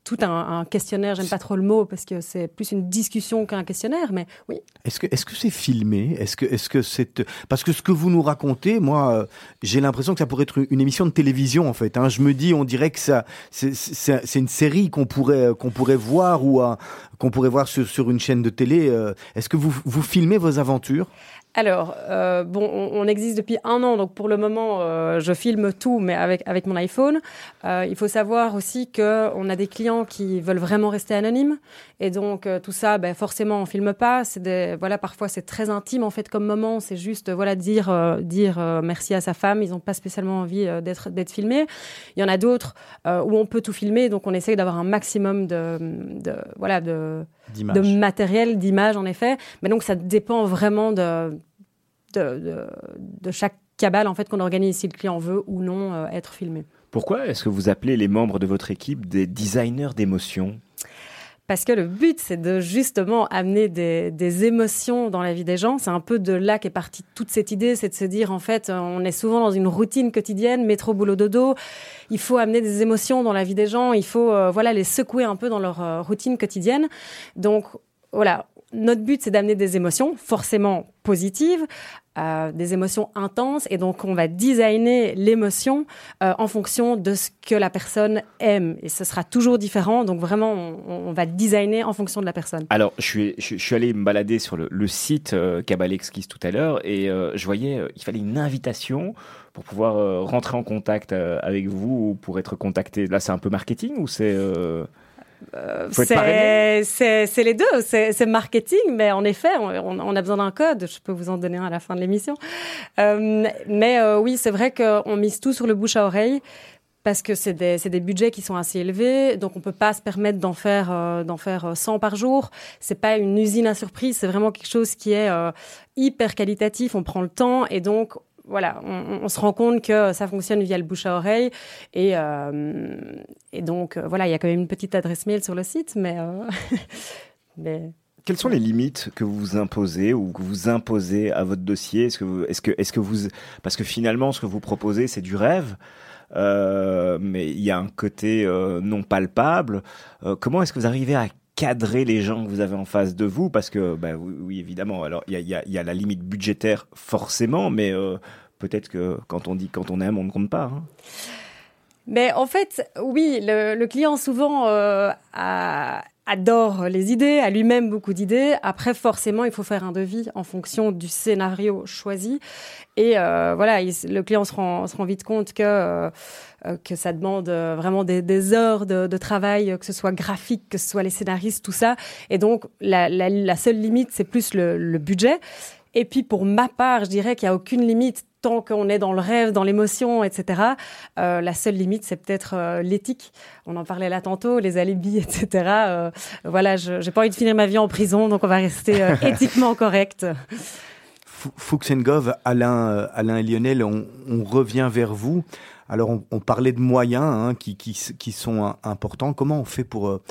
tout un, questionnaire, j'aime pas trop le mot parce que c'est plus une discussion qu'un questionnaire, mais oui. Est-ce que est-ce que c'est filmé? Est-ce que est-ce que c'est parce que ce que vous nous racontez, moi, euh, j'ai l'impression que ça pourrait être une émission de télévision en fait. Hein. Je me dis, on dirait que ça, c'est- une série qu'on pourrait qu'on pourrait voir ou un- qu'on pourrait voir sur, sur une chaîne de télé. euh. Est-ce que vous vous filmez vos aventures? Alors, euh, bon, on, existe depuis un an, donc pour le moment, euh, je filme tout, mais avec, avec mon iPhone. Euh, il faut savoir aussi qu'on a des clients qui veulent vraiment rester anonymes. Et donc, euh, tout ça, ben, forcément, on filme pas. C'est des, voilà, parfois, c'est très intime, en fait, comme moment. C'est juste, euh, voilà, dire, euh, dire merci à sa femme. Ils n'ont pas spécialement envie d'être, d'être filmés. Il y en a d'autres où on peut tout filmer, donc on essaye d'avoir un maximum de, de voilà, de, de matériel, d'images en effet. Mais donc ça dépend vraiment de, de, de, de chaque cabale en fait qu'on organise si le client veut ou non euh, être filmé. Pourquoi est-ce que vous appelez les membres de votre équipe des designers d'émotions? Parce que le but, c'est de justement amener des, émotions dans la vie des gens. C'est un peu de là qu'est partie toute cette idée, c'est de se dire, en fait, on est souvent dans une routine quotidienne, métro, boulot, dodo. Il faut amener des émotions dans la vie des gens. Il faut, euh, voilà, les secouer un peu dans leur euh, routine quotidienne. Donc, voilà. Notre but, c'est d'amener des émotions, forcément positives, euh, des émotions intenses, et donc on va designer l'émotion euh, en fonction de ce que la personne aime, et ce sera toujours différent. Donc vraiment, on, va designer en fonction de la personne. Alors, je suis, je, allé me balader sur le, site euh, Cabal Exquise tout à l'heure et je voyais il fallait une invitation pour pouvoir rentrer en contact avec vous ou pour être contacté. Là, c'est un peu marketing ou c'est C'est les deux, c'est marketing, mais en effet, on, a besoin d'un code. Je peux vous en donner un à la fin de l'émission. Euh, mais euh, oui, c'est vrai qu'on mise tout sur le bouche à oreille. Parce que c'est des, budgets qui sont assez élevés, donc on peut pas se permettre d'en faire euh, d'en faire euh, 100 par jour. C'est pas une usine à surprise, c'est vraiment quelque chose qui est hyper qualitatif. On prend le temps et donc voilà, on, se rend compte que ça fonctionne via le bouche à oreille et euh, et donc euh, voilà, il y a quand même une petite adresse mail sur le site, mais euh, Quelles sont les limites que vous imposez ou que vous imposez à votre dossier? Est-ce que, est-ce que, est-ce que vous, parce que finalement, ce que vous proposez, c'est du rêve, euh, mais il y a un côté non palpable. Comment est-ce que vous arrivez à cadrer les gens que vous avez en face de vous Parce que, bah, oui, évidemment. Alors, il y a, la limite budgétaire forcément, mais euh, peut-être que quand on dit quand on aime, on ne compte pas. hein. Mais en fait, oui, le, le client souvent euh, a- adore les idées, a lui-même beaucoup d'idées. Après, forcément, il faut faire un devis en fonction du scénario choisi. Et euh, voilà, il- le client se rend, vite compte que euh, euh, que ça demande euh, vraiment des, heures de, travail, que ce soit graphique, que ce soit les scénaristes, tout ça. Et donc, la seule limite, c'est plus le, le budget. Et puis pour ma part, je dirais qu'il n'y a aucune limite tant qu'on est dans le rêve, dans l'émotion, etc. Euh, la seule limite, c'est peut-être euh, l'éthique. On en parlait là tantôt, les alibis, etc. Euh, voilà, je j'ai pas envie de finir ma vie en prison, donc on va rester euh, éthiquement correct. F- Fuchs and Gov, Alain, euh, Alain et Lionel, on, on revient vers vous Alors, on, parlait de moyens hein, qui, sont importants. Comment on fait pour, euh,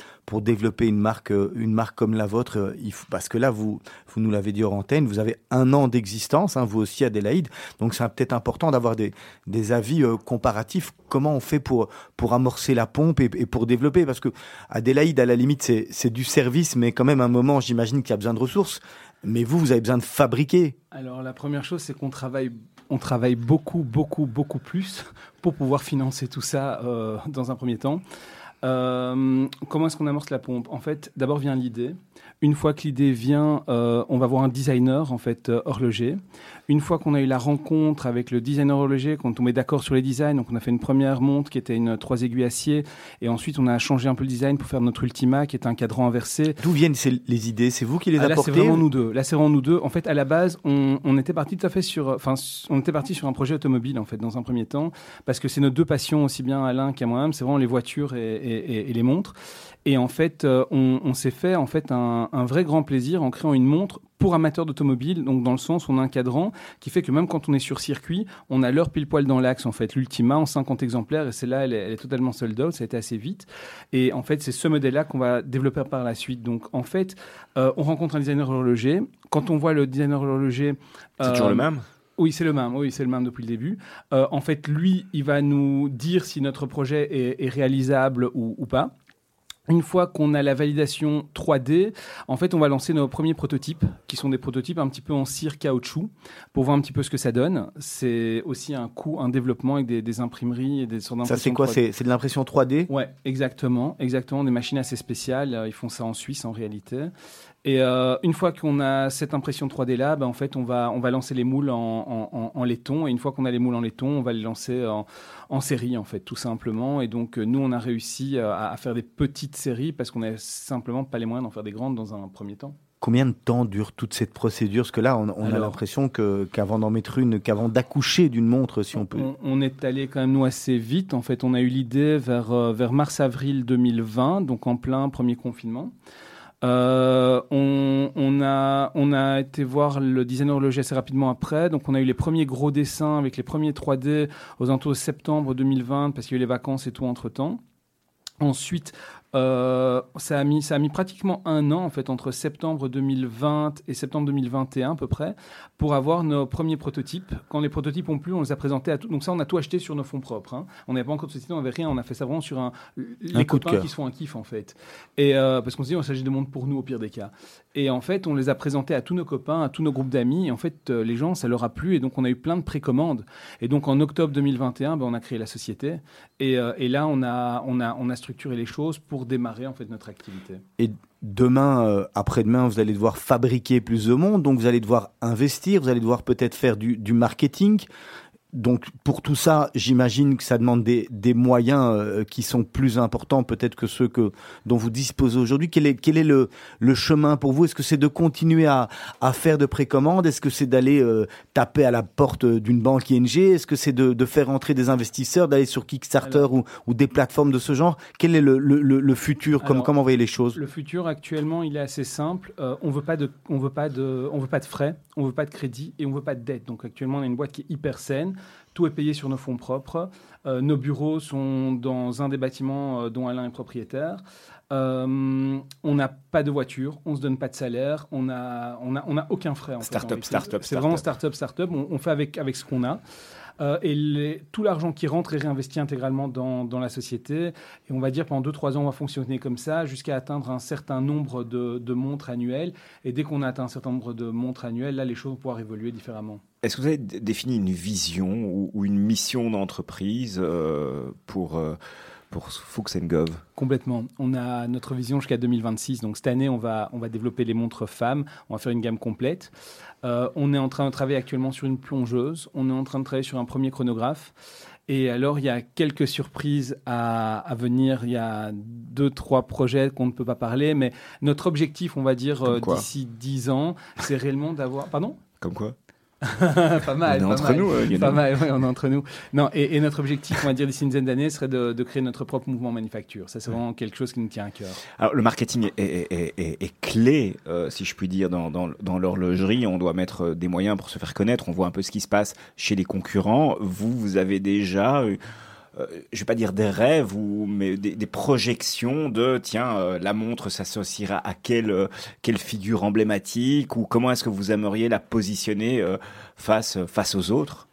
développer une marque, euh, une marque comme la vôtre euh, Parce que là, vous, nous l'avez dit hors antenne, vous avez un an d'existence, hein, vous aussi, Adélaïde. Donc, c'est peut-être important d'avoir des, avis comparatifs. Comment on fait pour, amorcer la pompe et, et pour développer? Parce que Adélaïde, à la limite, c'est du service, mais quand même, à un moment, j'imagine qu'il y a besoin de ressources. Mais vous, vous avez besoin de fabriquer. Alors la première chose, c'est qu'on travaille, on travaille beaucoup, beaucoup, beaucoup plus pour pouvoir financer tout ça euh, dans un premier temps. Euh, comment est-ce qu'on amorce la pompe? En fait, d'abord vient l'idée. Une fois que l'idée vient, euh, on va voir un designer en fait euh, horloger. Une fois qu'on a eu la rencontre avec le designer horloger, quand on met d'accord sur les designs, donc on a fait une première montre qui était une trois aiguilles acier, et ensuite on a changé un peu le design pour faire notre Ultima, qui est un cadran inversé. D'où viennent ces- les idées? C'est vous qui les Ah, là, c'est apportez? vraiment nous deux. Là, c'est vraiment nous deux. En fait, à la base, on, on était parti tout à fait sur, enfin, on était parti sur un projet automobile en fait dans un premier temps, parce que c'est nos deux passions aussi bien Alain qu'à moi-même. C'est vraiment les voitures et, et- et- et les montres. Et en fait, euh, on, on s'est fait en fait un, un vrai grand plaisir en créant une montre pour amateurs d'automobile. Donc, dans le sens, on a un cadran qui fait que même quand on est sur circuit, on a l'heure pile poil dans l'axe en fait. L'Ultima en 50 exemplaires et celle-là, elle, est- elle est totalement sold out. Ça a été assez vite. Et en fait, c'est ce modèle-là qu'on va développer par la suite. Donc, en fait, euh, on rencontre un designer horloger. Quand on voit le designer horloger, C'est euh, toujours le même? Oui, c'est le même. Oui, c'est le même depuis le début. Euh, en fait, lui, il va nous dire si notre projet est, est réalisable ou, ou pas. Une fois qu'on a la validation 3D, en fait, on va lancer nos premiers prototypes, qui sont des prototypes un petit peu en cire caoutchouc, pour voir un petit peu ce que ça donne. C'est aussi un coût, un développement avec des, des imprimeries et des sortes Ça, c'est quoi 3D. C'est de l'impression 3D Ouais, exactement, exactement. Des machines assez spéciales. Ils font ça en Suisse en réalité. Et euh, une fois qu'on a cette impression 3D là, ben, en fait, on va on va lancer les moules en, en, en- en laiton. Et une fois qu'on a les moules en laiton, on va les lancer en, en série en fait, tout simplement. Et donc euh, nous, on a réussi euh, à, à faire des petites séries parce qu'on n'a simplement pas les moyens d'en faire des grandes dans un premier temps. Combien de temps dure toute cette procédure? Parce que là, on, on a l'impression que qu'avant d'en mettre une, qu'avant d'accoucher d'une montre, si on peut. On, on est allé quand même nous assez vite. En fait, on a eu l'idée vers, vers mars-avril 2020, donc en plein premier confinement. Euh, on, a, été voir le designer horloger assez rapidement après. Donc, on a eu les premiers gros dessins avec les premiers 3D aux alentours de septembre 2020 parce qu'il y a eu les vacances et tout entre temps. Ensuite, euh, ça, a mis, ça a mis pratiquement un an en fait entre septembre 2020 et septembre 2021 à peu près pour avoir nos premiers prototypes. Quand les prototypes ont plu, on les a présentés à tout. Donc ça, on a tout acheté sur nos fonds propres. hein. On n'avait pas encore de société, on n'avait rien. On a fait ça vraiment sur un, les Un copains qui se font un kiff en fait. Et euh, parce qu'on se dit, il s'agit de monde pour nous au pire des cas. Et en fait, on les a présentés à tous nos copains, à tous nos groupes d'amis. Et en fait, euh, les gens, ça leur a plu. Et donc, on a eu plein de précommandes. Et donc, en octobre 2021, ben, on a créé la société. Et, et là, on a, on, a, on a structuré les choses pour démarrer en fait notre activité. Demain, euh, après-demain, vous allez devoir fabriquer plus de monde, donc vous allez devoir investir, vous allez devoir peut-être faire du marketing. Donc pour tout ça, j'imagine que ça demande des, des moyens euh, qui sont plus importants peut-être que ceux que dont vous disposez aujourd'hui. Quel est, quel est le, le chemin pour vous? Est-ce que c'est de continuer à, à faire de précommandes? Est-ce que c'est d'aller euh, taper à la porte d'une banque ING Est-ce que c'est de, de faire entrer des investisseurs, d'aller sur Kickstarter ou, ou des plateformes de ce genre? Quel est le, le, le- le futur? Comme, Comment vous voyez les choses? Le futur actuellement, il est assez simple. Euh, on veut pas de, on veut pas de, on veut pas de frais, on veut pas de crédit et on veut pas de dette. Donc actuellement, on a une boîte qui est hyper saine. Tout est payé sur nos fonds propres. Euh, nos bureaux sont dans un des bâtiments euh, dont Alain est propriétaire. Euh, on n'a pas de voiture, on se donne pas de salaire, on a, on a, on a aucun frais. en Start-up, start-up, C'est vraiment start-up, start-up. On, on fait avec, avec ce qu'on a. Euh, et tout l'argent qui rentre est réinvesti intégralement dans, dans la société. Et on va dire pendant 2-3 ans, on va fonctionner comme ça jusqu'à atteindre un certain nombre de, de montres annuelles. Et dès qu'on a atteint un certain nombre de montres annuelles, là, les choses vont pouvoir évoluer différemment. Est-ce que vous avez défini une vision ou, ou une mission d'entreprise euh, pour, euh, pour Fuchs Gov Complètement. On a notre vision jusqu'à 2026. Donc cette année, on va, on va développer les montres femmes. On va faire une gamme complète. Euh, on est en train de travailler actuellement sur une plongeuse. On est en train de travailler sur un premier chronographe. Et alors, il y a quelques surprises à, à venir. Il y a deux, trois projets qu'on ne peut pas parler. Mais notre objectif, on va dire, euh, d'ici 10 ans, c'est réellement d'avoir... Pardon? Comme quoi? Pas mal. On est entre mal. nous, euh. Pas mal, ouais, on est entre nous. Non, et, et notre objectif, on va dire d'ici une dizaine d'années, serait de, de créer notre propre mouvement manufacture. Ça, c'est vraiment quelque chose qui nous tient à cœur. Alors, le marketing est, est- est- est- est clé, euh, si je puis dire, dans, dans, dans l'horlogerie. On doit mettre euh, des moyens pour se faire connaître. On voit un peu ce qui se passe chez les concurrents. Vous, vous avez déjà euh, euh, je vais pas dire des rêves ou mais des, des projections de tiens euh, la montre s'associera à quelle euh, quelle figure emblématique ou comment est-ce que vous aimeriez la positionner euh, face face aux autres?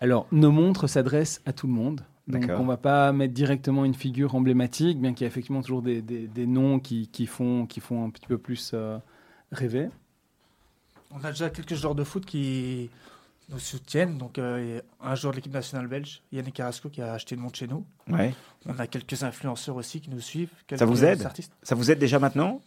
Alors, nos montres s'adressent à tout le monde. Donc, on va pas mettre directement une figure emblématique, bien qu'il y ait effectivement toujours des, des- des noms qui, qui font, qui font un petit peu plus euh, rêver. On a déjà quelques joueurs de foot qui nous soutiennent. Donc, euh, un joueur de l'équipe nationale belge, Yannick Carrasco, qui a acheté une montre chez nous. Ouais. On a quelques influenceurs aussi qui nous suivent. Ça vous aide artistes. Ça vous aide déjà maintenant?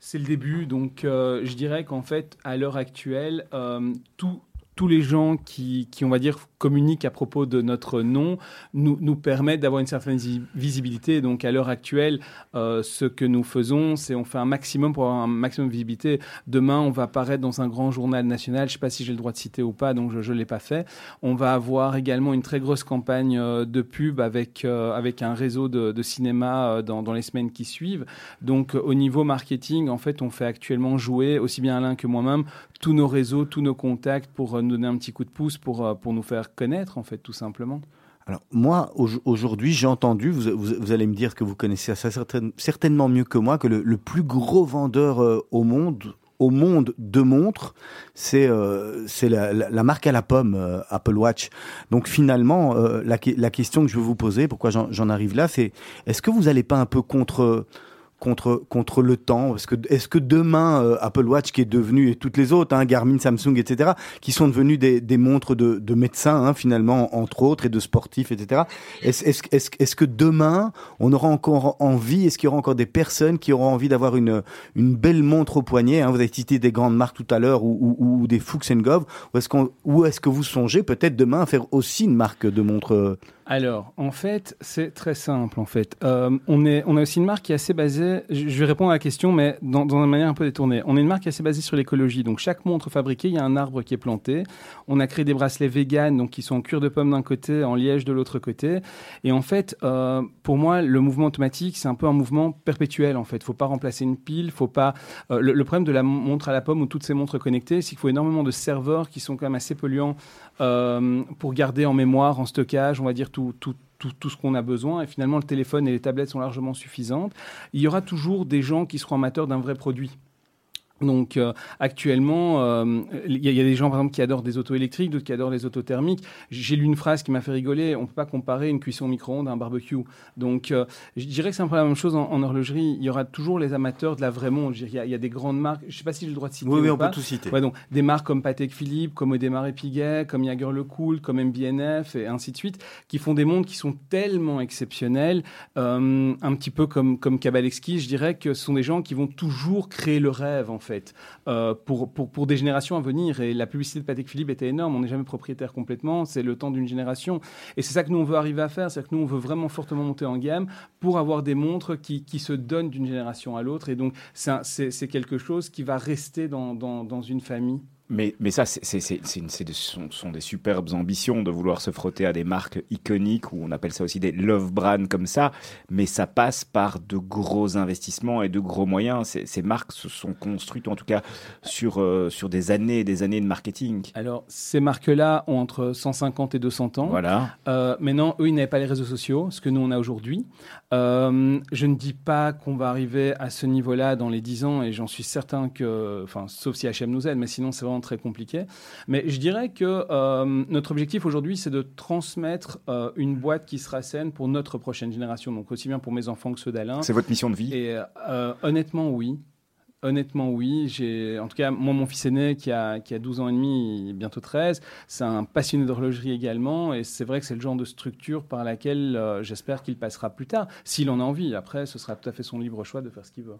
C'est le début, donc euh, je dirais qu'en fait, à l'heure actuelle, euh, tout- tous les gens qui, on va dire, communiquent à propos de notre nom nous, permettent d'avoir une certaine visi- visibilité. Donc, à l'heure actuelle, euh, ce que nous faisons, c'est on fait un maximum pour avoir un maximum de visibilité. Demain, on va apparaître dans un grand journal national. Je ne sais pas si j'ai le droit de citer ou pas, donc je ne l'ai pas fait. On va avoir également une très grosse campagne euh, de pub avec, euh, avec un réseau de, cinéma dans, les semaines qui suivent. Donc, au niveau marketing, en fait, on fait actuellement jouer, aussi bien Alain que moi-même, tous nos réseaux, tous nos contacts pour euh, nous donner un petit coup de pouce, pour, euh, pour nous faire connaître, en fait, tout simplement. Alors moi, au- aujourd'hui, j'ai entendu, vous, vous- vous allez me dire que vous connaissez ça certain- certainement mieux que moi, que le, plus gros vendeur euh, au monde, au monde de montres, c'est euh, la, marque à la pomme, Apple Watch. Donc finalement, la, la question que je veux vous poser, pourquoi j'en arrive là, c'est est-ce que vous n'allez pas un peu contre contre contre le temps Est-ce que est-ce que demain euh, Apple Watch qui est devenu et toutes les autres, hein, Garmin, Samsung, etc., qui sont devenus des, des montres de, de médecins hein, finalement entre autres et de sportifs, etc. Est-ce est-ce est-ce est-ce que demain on aura encore envie Est-ce qu'il y aura encore des personnes qui auront envie d'avoir une une belle montre au poignet hein, Vous avez cité des grandes marques tout à l'heure ou des Fuchs Gov. Ou est-ce qu'on ou est-ce que vous songez peut-être demain à faire aussi une marque de montre euh, Alors, en fait, c'est très simple. En fait, Euh, on est, on a aussi une marque qui est assez basée. Je vais répondre à la question, mais dans, dans une manière un peu détournée. On est une marque qui est assez basée sur l'écologie. Donc, chaque montre fabriquée, il y a un arbre qui est planté. On a créé des bracelets vegan, donc qui sont en cuir de pomme d'un côté, en liège de l'autre côté. Et en fait, euh, pour moi, le mouvement automatique, c'est un peu un mouvement perpétuel. En fait, faut pas remplacer une pile, faut pas. euh, le problème de la montre à la pomme ou toutes ces montres connectées, c'est qu'il faut énormément de serveurs qui sont quand même assez polluants euh, pour garder en mémoire, en stockage, on va dire tout, tout, tout, tout ce qu'on a besoin. Et finalement, le téléphone et les tablettes sont largement suffisantes. Il y aura toujours des gens qui seront amateurs d'un vrai produit. Donc euh, actuellement, euh, il y, a- il y a des gens par exemple qui adorent des autos électriques, d'autres qui adorent les autos thermiques. J'ai lu une phrase qui m'a fait rigoler. On peut pas comparer une cuisson au micro-ondes à un barbecue. Donc euh, je dirais que c'est un peu la même chose en, en horlogerie. Il y aura toujours les amateurs de la vraie dire, Il y, y a des grandes marques. Je sais pas si j'ai le droit de citer. Oui, oui, ou on pas. peut tout citer. Ouais, donc des marques comme Patek Philippe, comme Audemars et Piguet, comme Jaeger LeCoultre, comme MBNF et ainsi de suite, qui font des montres qui sont tellement exceptionnelles, euh, un petit peu comme comme Kabalexki, je dirais que ce sont des gens qui vont toujours créer le rêve en fait euh, pour, pour pour des générations à venir. Et la publicité de Patek Philippe était énorme. On n'est jamais propriétaire complètement. C'est le temps d'une génération. Et c'est ça que nous on veut arriver à faire, c'est que nous on veut vraiment fortement monter en gamme pour avoir des montres qui qui se donnent d'une génération à l'autre. Et donc c'est quelque chose qui va rester dans dans, dans une famille. Mais, mais ça, ce sont, des superbes ambitions de vouloir se frotter à des marques iconiques, ou on appelle ça aussi des love brands comme ça, mais ça passe par de gros investissements et de gros moyens. Ces, ces marques se sont construites, en tout cas, sur, euh, sur des années et des années de marketing. Alors, ces marques-là ont entre 150 et 200 ans. Voilà. Euh, maintenant, eux, ils n'avaient pas les réseaux sociaux, ce que nous, on a aujourd'hui. Euh, je ne dis pas qu'on va arriver à ce niveau-là dans les 10 ans, et j'en suis certain que, enfin, sauf si HM nous aide, mais sinon, c'est vraiment très compliqué. Mais je dirais que euh, notre objectif aujourd'hui, c'est de transmettre euh, une boîte qui sera saine pour notre prochaine génération, donc aussi bien pour mes enfants que ceux d'Alain. C'est votre mission de vie? Et euh, honnêtement, oui. Honnêtement, oui. J'ai, en tout cas, moi, mon fils aîné, qui a, qui a 12 ans et demi, bientôt 13, c'est un passionné d'horlogerie également. Et c'est vrai que c'est le genre de structure par laquelle euh, j'espère qu'il passera plus tard, s'il en a envie. Après, ce sera tout à fait son libre choix de faire ce qu'il veut.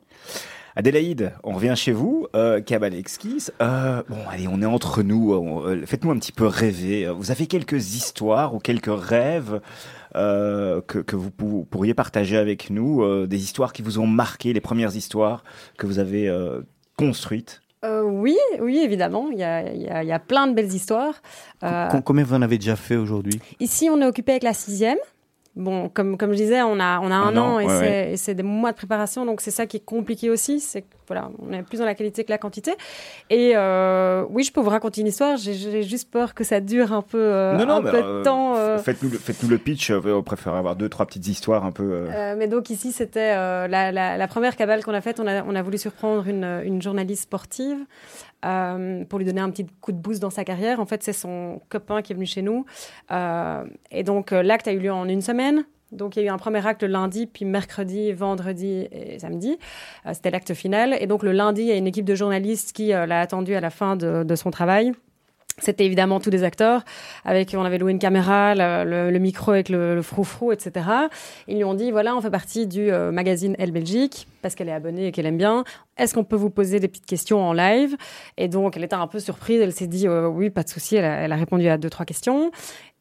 Adélaïde, on revient chez vous, euh, Kabalexkis. Euh, bon, allez, on est entre nous. euh, Faites-nous un petit peu rêver. Vous avez quelques histoires ou quelques rêves euh, que, que vous pou- pourriez partager avec nous, euh, des histoires qui vous ont marqué, les premières histoires que vous avez euh, construites. Oui, oui, évidemment. Il y a, il y a- il y a plein de belles histoires. Com- Combien vous en avez déjà fait aujourd'hui? ici, on est occupé avec la sixième. Bon, comme, comme je disais, on a, on a un, Un an, an, et ouais, c'est- ouais. des mois de préparation, donc c'est ça qui est compliqué aussi. C'est voilà, on est plus dans la qualité que la quantité. Et euh, oui, je peux vous raconter une histoire. J'ai- juste peur que ça dure un peu, euh, non, non, un peu de temps. euh, euh, Faites-nous le, faites-nous le pitch. On préfère avoir deux, trois petites histoires un peu. mais donc ici, c'était la, la- la première cabale qu'on a faite. On a, on a voulu surprendre une, une journaliste sportive euh, pour lui donner un petit coup de boost dans sa carrière. En fait, c'est son copain qui est venu chez nous. Euh, et donc, euh, l'acte a eu lieu en une semaine. Donc, il y a eu un premier acte le lundi, puis mercredi, vendredi et samedi. C'était l'acte final. Et donc, le lundi, il y a une équipe de journalistes qui l'a attendu à la fin de son travail. C'était évidemment tous des acteurs. Avec, on avait loué une caméra, le, le- le micro avec le, le froufrou, etc. Ils lui ont dit voilà, on fait partie du euh, magazine Elle Belgique parce qu'elle est abonnée et qu'elle aime bien. Est-ce qu'on peut vous poser des petites questions en live? Et donc, elle était un peu surprise. Elle s'est dit euh, oui, pas de souci. Elle, a- elle a répondu à deux trois questions.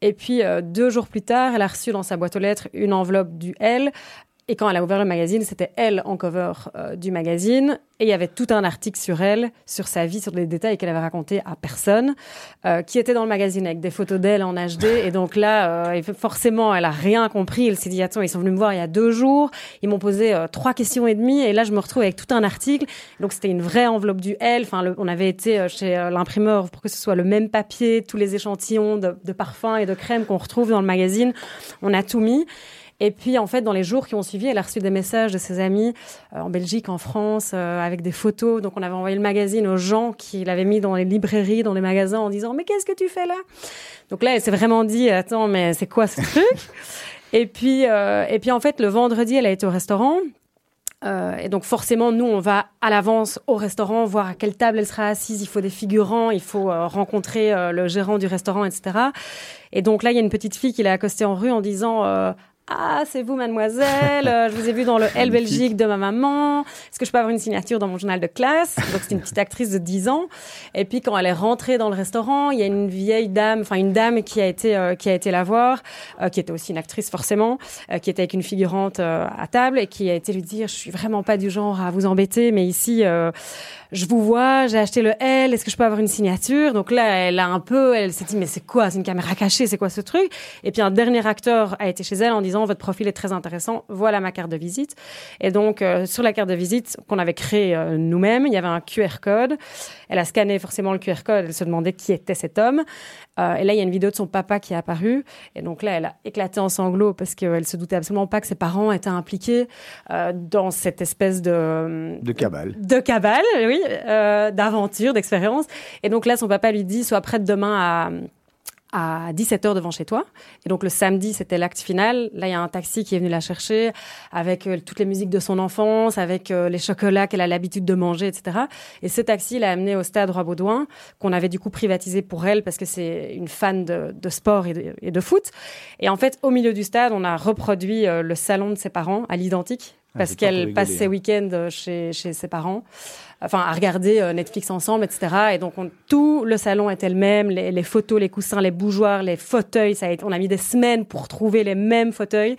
Et puis euh, deux jours plus tard, elle a reçu dans sa boîte aux lettres une enveloppe du Elle. Et quand elle a ouvert le magazine, c'était elle en cover euh, du magazine. Et il y avait tout un article sur elle, sur sa vie, sur les détails qu'elle avait racontés à personne, euh, qui était dans le magazine avec des photos d'elle en HD. Et donc là, euh, forcément, elle a rien compris. Elle s'est dit, attends, ils sont venus me voir il y a deux jours. Ils m'ont posé euh, trois questions et demie. Et là, je me retrouve avec tout un article. Donc c'était une vraie enveloppe du L. Enfin, on avait été euh, chez l'imprimeur pour que ce soit le même papier, tous les échantillons de parfums et de crèmes qu'on retrouve dans le magazine. On a tout mis. Et puis, en fait, dans les jours qui ont suivi, elle a reçu des messages de ses amis euh, en Belgique, en France, euh, avec des photos. Donc, on avait envoyé le magazine aux gens qui l'avaient mis dans les librairies, dans les magasins, en disant Mais qu'est-ce que tu fais là? Donc là, elle s'est vraiment dit Attends, mais c'est quoi ce truc? Et puis, euh, et puis, en fait, le vendredi, elle a été au restaurant. Euh, et donc forcément, nous, on va à l'avance au restaurant, voir à quelle table elle sera assise. Il faut des figurants, il faut euh, rencontrer euh, le gérant du restaurant, etc. Et donc là, il y a une petite fille qui l'a accostée en rue en disant euh, Ah, c'est vous, mademoiselle, euh, je vous ai vu dans le L Belgique de ma maman. Est-ce que je peux avoir une signature dans mon journal de classe? Donc c'est une petite actrice de 10 ans. Et puis quand elle est rentrée dans le restaurant, il y a une vieille dame, enfin une dame qui a été euh, qui a été la voir, euh, qui était aussi une actrice forcément, euh, qui était avec une figurante euh, à table et qui a été lui dire je suis vraiment pas du genre à vous embêter, mais ici euh, je vous vois, j'ai acheté le L, est-ce que je peux avoir une signature? Donc là, elle a un peu, elle s'est dit mais c'est quoi? C'est une caméra cachée, c'est quoi ce truc? Et puis un dernier acteur a été chez elle en disant votre profil est très intéressant, voilà ma carte de visite. Et donc euh, sur la carte de visite qu'on avait créée euh, nous-mêmes, il y avait un QR code. Elle a scanné forcément le QR code, elle se demandait qui était cet homme. Euh, et là, il y a une vidéo de son papa qui est apparue. Et donc là, elle a éclaté en sanglots parce qu'elle se doutait absolument pas que ses parents étaient impliqués dans cette espèce de De cabale. de cabale, oui, d'aventure, d'expérience. Et donc là, son papa lui dit, sois prête demain à à 17h devant chez toi. Et donc le samedi, c'était l'acte final. Là, il y a un taxi qui est venu la chercher avec euh, toutes les musiques de son enfance, avec euh, les chocolats qu'elle a l'habitude de manger, etc. Et ce taxi l'a amenée au stade Roi-Baudouin, qu'on avait du coup privatisé pour elle parce que c'est une fan de, sport et de, foot. Et en fait, au milieu du stade, on a reproduit euh, le salon de ses parents à l'identique parce pas pour qu'elle passe ses hein. week-ends euh, chez, chez ses parents, enfin à regarder euh, Netflix ensemble, etc. Et donc on- tout le salon était le même, les, les photos, les coussins, les bougeoirs, les fauteuils. Ça a été, on a mis des semaines pour trouver les mêmes fauteuils.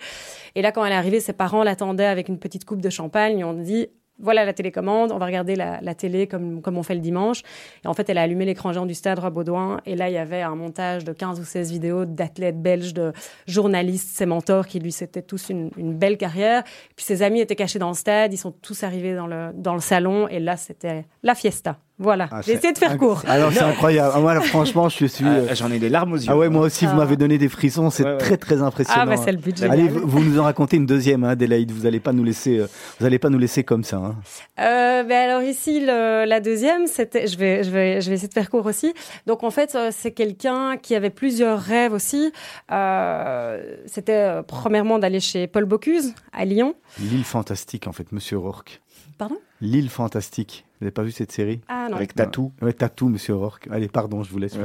Et là, quand elle est arrivée, ses parents l'attendaient avec une petite coupe de champagne. Et on dit voilà la télécommande, on va regarder la, télé comme, comme on fait le dimanche. Et en fait, elle a allumé l'écran géant du stade Roi-Baudouin. Et là, il y avait un montage de 15 ou 16 vidéos d'athlètes belges, de journalistes, ses mentors qui lui, c'était tous une, une belle carrière. Puis ses amis étaient cachés dans le stade, ils sont tous arrivés dans le, dans le salon. Et là, c'était la fiesta. Voilà, Ah, j'ai essayé de faire inc- court. Alors c'est incroyable. Ah, Moi, là, franchement, je suis. Ah, J'en ai des larmes aux yeux. Ah ouais, moi aussi, vous Ah. m'avez donné des frissons. C'est Ouais, ouais. très très impressionnant. Ah, bah c'est le but. génial. Allez, vous, vous nous en racontez une deuxième, hein, Adélaïde. Vous allez pas nous laisser, euh, vous allez pas nous laisser comme ça. Hein. Euh, ben alors ici, le- la deuxième, c'était, je vais, je vais, je vais essayer de faire court aussi. Donc en fait, euh, c'est quelqu'un qui avait plusieurs rêves aussi. Euh, c'était premièrement d'aller chez Paul Bocuse à Lyon. L'île fantastique, en fait, Monsieur Rourke. Pardon? L'île fantastique. Vous n'avez pas vu cette série Ah non. Avec Tatou. Ouais, Tatou, Monsieur Rourke. Allez, pardon, je vous laisse. Ouais.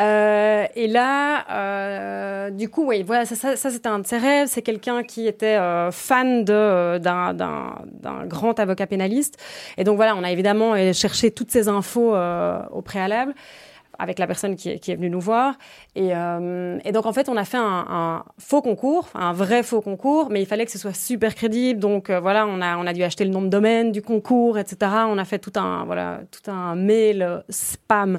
Euh, et là, euh, du coup, oui, voilà, ça, ça, ça, c'était un de ses rêves. C'est quelqu'un qui était euh, fan de euh, d'un, d'un, d'un grand avocat pénaliste. Et donc voilà, on a évidemment cherché toutes ces infos euh, au préalable avec la personne qui est, venue nous voir. Et, euh, et donc, en fait, on a fait un, faux concours, un vrai faux concours, mais il fallait que ce soit super crédible. Donc, euh, voilà, on a, dû acheter le nom de domaine du concours, etc. On a fait tout un, mail spam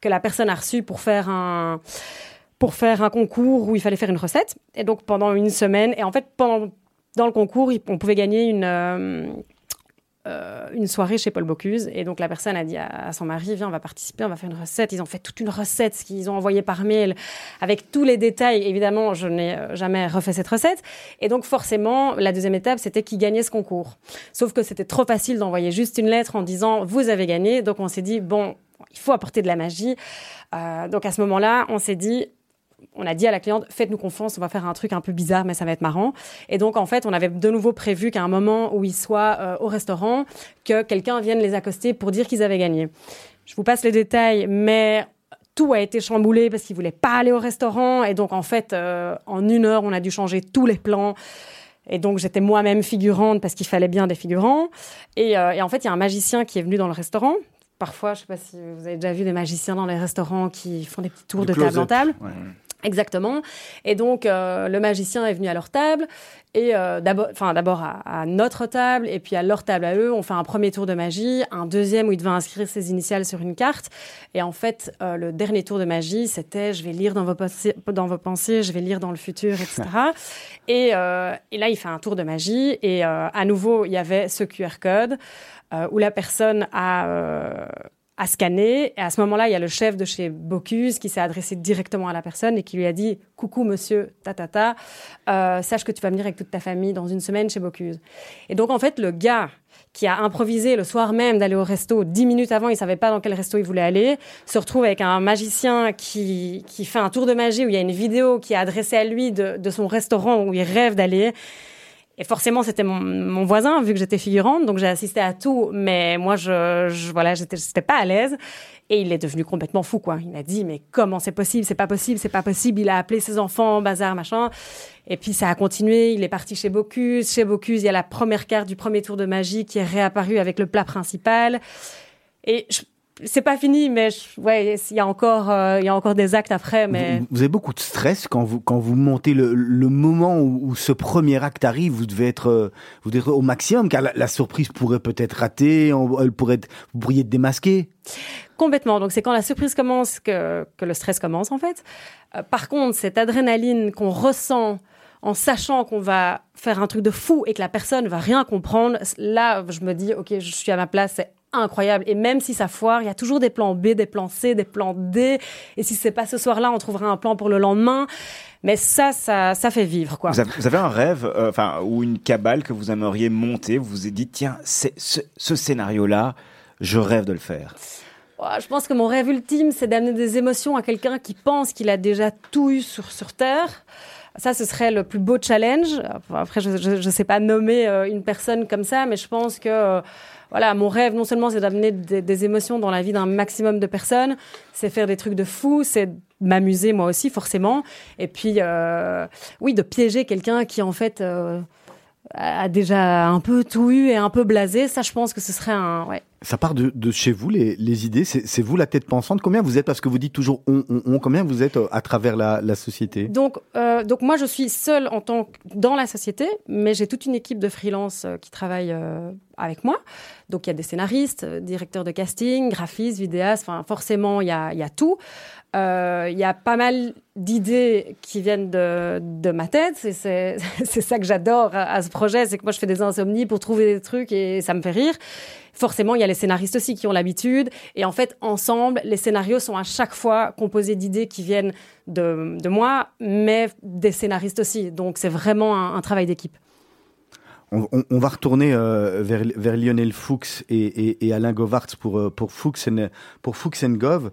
que la personne a reçu pour faire un concours où il fallait faire une recette. Et donc pendant une semaine, et en fait dans le concours, on pouvait gagner une euh, euh, une soirée chez Paul Bocuse. Et donc la personne a dit à, son mari, viens, on va participer, on va faire une recette. Ils ont fait toute une recette, ce qu'ils ont envoyé par mail, avec tous les détails. Évidemment, je n'ai euh, jamais refait cette recette. Et donc forcément, la deuxième étape, c'était qui gagnait ce concours. Sauf que c'était trop facile d'envoyer juste une lettre en disant, vous avez gagné. Donc on s'est dit, bon, il faut apporter de la magie. Euh, donc à ce moment-là, on s'est dit, on a dit à la cliente, faites-nous confiance, on va faire un truc un peu bizarre, mais ça va être marrant. Et donc, en fait, on avait de nouveau prévu qu'à un moment où ils soient euh, au restaurant, que quelqu'un vienne les accoster pour dire qu'ils avaient gagné. Je vous passe les détails, mais tout a été chamboulé parce qu'ils voulaient pas aller au restaurant. Et donc, en fait, euh, en une heure, on a dû changer tous les plans. Et donc, j'étais moi-même figurante parce qu'il fallait bien des figurants. Et, euh, et en fait, il y a un magicien qui est venu dans le restaurant parfois, je ne sais pas si vous avez déjà vu des magiciens dans les restaurants qui font des petits tours de table en table. Exactement. Et donc, euh, le magicien est venu à leur table, et euh, d'abord, enfin d'abord à, notre table, et puis à leur table à eux, on fait un premier tour de magie, un deuxième où il devait inscrire ses initiales sur une carte. Et en fait, euh, le dernier tour de magie, c'était je vais lire dans vos, pensées, dans vos pensées, je vais lire dans le futur, etc. et, et là, il fait un tour de magie, et à nouveau, il y avait ce QR code où la personne a à scanner. Et à ce moment-là, il y a le chef de chez Bocuse qui s'est adressé directement à la personne et qui lui a dit Coucou, monsieur, ta, ta, ta euh, sache que tu vas venir avec toute ta famille dans une semaine chez Bocuse. Et donc, en fait, le gars qui a improvisé le soir même d'aller au resto, dix minutes avant, il savait pas dans quel resto il voulait aller, se retrouve avec un magicien qui, qui fait un tour de magie où il y a une vidéo qui est adressée à lui de, de son restaurant où il rêve d'aller. Et forcément, c'était mon, voisin, vu que j'étais figurante, donc j'ai assisté à tout. Mais moi, je, je voilà, j'étais pas à l'aise. Et il est devenu complètement fou, quoi. Il a dit, mais comment c'est possible? C'est pas possible, c'est pas possible. Il a appelé ses enfants, bazar, machin. Et puis ça a continué. Il est parti chez Bocuse. Chez Bocuse, il y a la première carte du premier tour de magie qui est réapparue avec le plat principal. Et je, c'est pas fini, mais ouais, il y a encore, euh, il y a encore des actes après. Mais vous, avez beaucoup de stress quand vous quand vous montez le, le moment où, ce premier acte arrive. Vous devez être, euh, vous devez être au maximum, car la, surprise pourrait peut-être rater. elle pourrait, être, vous pourriez être démasqué. Complètement. Donc c'est quand la surprise commence que que le stress commence en fait. Euh, par contre, cette adrénaline qu'on ressent en sachant qu'on va faire un truc de fou et que la personne va rien comprendre, là, je me dis, ok, je suis à ma place, c'est incroyable. Et même si ça foire, il y a toujours des plans B, des plans C, des plans D. Et si c'est pas ce soir-là, on trouvera un plan pour le lendemain. Mais ça, ça, ça fait vivre, quoi. Vous avez, un rêve, euh, enfin, ou une cabale que vous aimeriez monter. Vous vous êtes dit, tiens, c'est ce, scénario-là, je rêve de le faire. Je pense que mon rêve ultime, c'est d'amener des émotions à quelqu'un qui pense qu'il a déjà tout eu sur, sur Terre. Ça, ce serait le plus beau challenge. Après, je ne sais pas nommer euh, une personne comme ça, mais je pense que euh, voilà, mon rêve, non seulement c'est d'amener des, émotions dans la vie d'un maximum de personnes, c'est faire des trucs de fou, c'est m'amuser moi aussi forcément, et puis euh, oui, de piéger quelqu'un qui en fait euh, a déjà un peu tout eu et un peu blasé. Ça, je pense que ce serait un ouais, ça part de, de, chez vous, les, les idées. C'est vous la tête pensante. Combien vous êtes Parce que vous dites toujours on, on, on. Combien vous êtes euh, à travers la, la société? Donc, euh, donc moi, je suis seule en tant que dans la société, mais j'ai toute une équipe de freelance euh, qui travaille euh, avec moi. Donc il y a des scénaristes, directeurs de casting, graphistes, vidéastes. Enfin, forcément, il y a, y a tout. Il y a pas mal d'idées qui viennent de, de ma tête. C'est ça que j'adore à ce projet, c'est que moi je fais des insomnies pour trouver des trucs et ça me fait rire forcément, il y a les scénaristes aussi qui ont l'habitude. Et en fait, ensemble, les scénarios sont à chaque fois composés d'idées qui viennent de, moi, mais des scénaristes aussi. Donc, c'est vraiment un, travail d'équipe. On, va retourner euh, vers, Lionel Fuchs et, Alain Govarts pour, euh, pour, Fuchs, pour Fuchs Gov.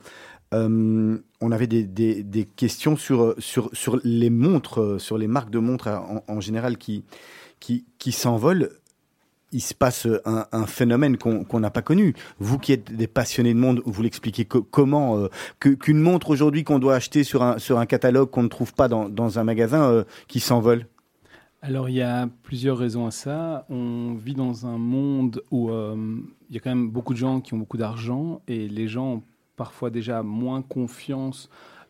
Euh, on avait des, questions sur, les montres, sur les marques de montres en, général qui, s'envolent il se passe un, phénomène qu'on n'a pas connu. Vous qui êtes des passionnés de monde, vous l'expliquez comment euh, qu'une montre aujourd'hui qu'on doit acheter sur un, catalogue qu'on ne trouve pas dans, un magasin euh, qui s'envole? Alors il y a plusieurs raisons à ça. On vit dans un monde où euh, il y a quand même beaucoup de gens qui ont beaucoup d'argent et les gens parfois déjà moins confiance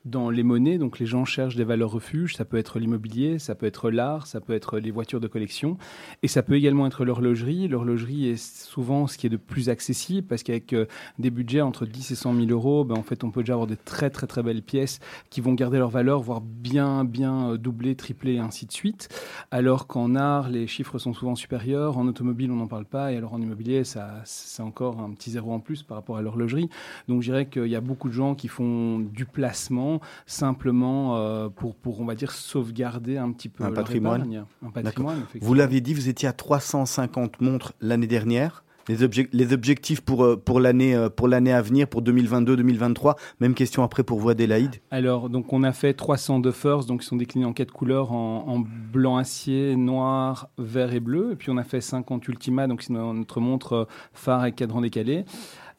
dans les monnaies. Donc les gens cherchent des valeurs refuges. Ça peut être l'immobilier, ça peut être l'art, ça peut être les voitures de collection. Et ça peut également être l'horlogerie. L'horlogerie est souvent ce qui est de plus accessible parce qu'avec euh, des budgets entre 10 et 100 000 euros, ben, en fait, on peut déjà avoir des très très très belles pièces qui vont garder leur valeur, voire bien bien euh, doubler, tripler et ainsi de suite. Alors qu'en art, les chiffres sont souvent supérieurs. En automobile, on n'en parle pas. Et alors en immobilier, ça, c'est encore un petit zéro en plus par rapport à l'horlogerie. Donc je dirais qu'il y a beaucoup de gens qui font du placement simplement euh, pour, pour, on va dire, sauvegarder un petit peu un leur patrimoine. épargne. Un patrimoine. Vous l'avez dit, vous étiez à 350 montres l'année dernière. Les, les objectifs pour, euh, pour l'année euh, pour l'année à venir, pour 2022-2023. Même question après pour vous, Adélaïde. Alors, donc on a fait 300 Duffers, donc ils sont déclinés en quatre couleurs, en, en blanc acier, noir, vert et bleu. Et puis on a fait 50 Ultima, donc c'est no- notre montre phare avec cadran décalé.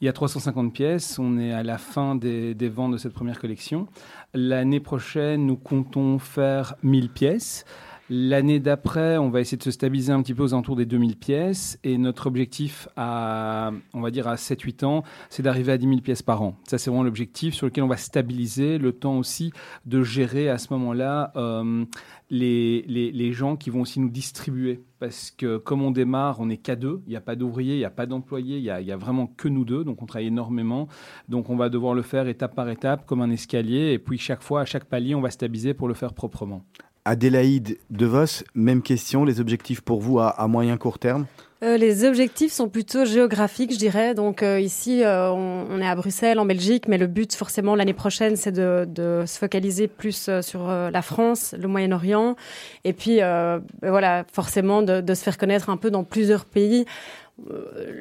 Il y a 350 pièces, on est à la fin des, des ventes de cette première collection. L'année prochaine, nous comptons faire 1000 pièces. L'année d'après, on va essayer de se stabiliser un petit peu aux alentours des 2000 pièces. Et notre objectif, à, on va dire à 7-8 ans, c'est d'arriver à 10 000 pièces par an. Ça, c'est vraiment l'objectif sur lequel on va stabiliser le temps aussi de gérer à ce moment-là euh, les, les, les gens qui vont aussi nous distribuer. Parce que comme on démarre, on n'est qu'à deux. Il n'y a pas d'ouvriers, il n'y a pas d'employés, il n'y a, a vraiment que nous deux. Donc on travaille énormément. Donc on va devoir le faire étape par étape, comme un escalier. Et puis chaque fois, à chaque palier, on va stabiliser pour le faire proprement. Adélaïde Devos, même question. Les objectifs pour vous à, moyen court terme Euh, les objectifs sont plutôt géographiques, je dirais. Donc euh, ici, euh, on, est à Bruxelles, en Belgique, mais le but forcément l'année prochaine, c'est de, se focaliser plus sur la France, le Moyen-Orient, et puis ben voilà, forcément de, se faire connaître un peu dans plusieurs pays.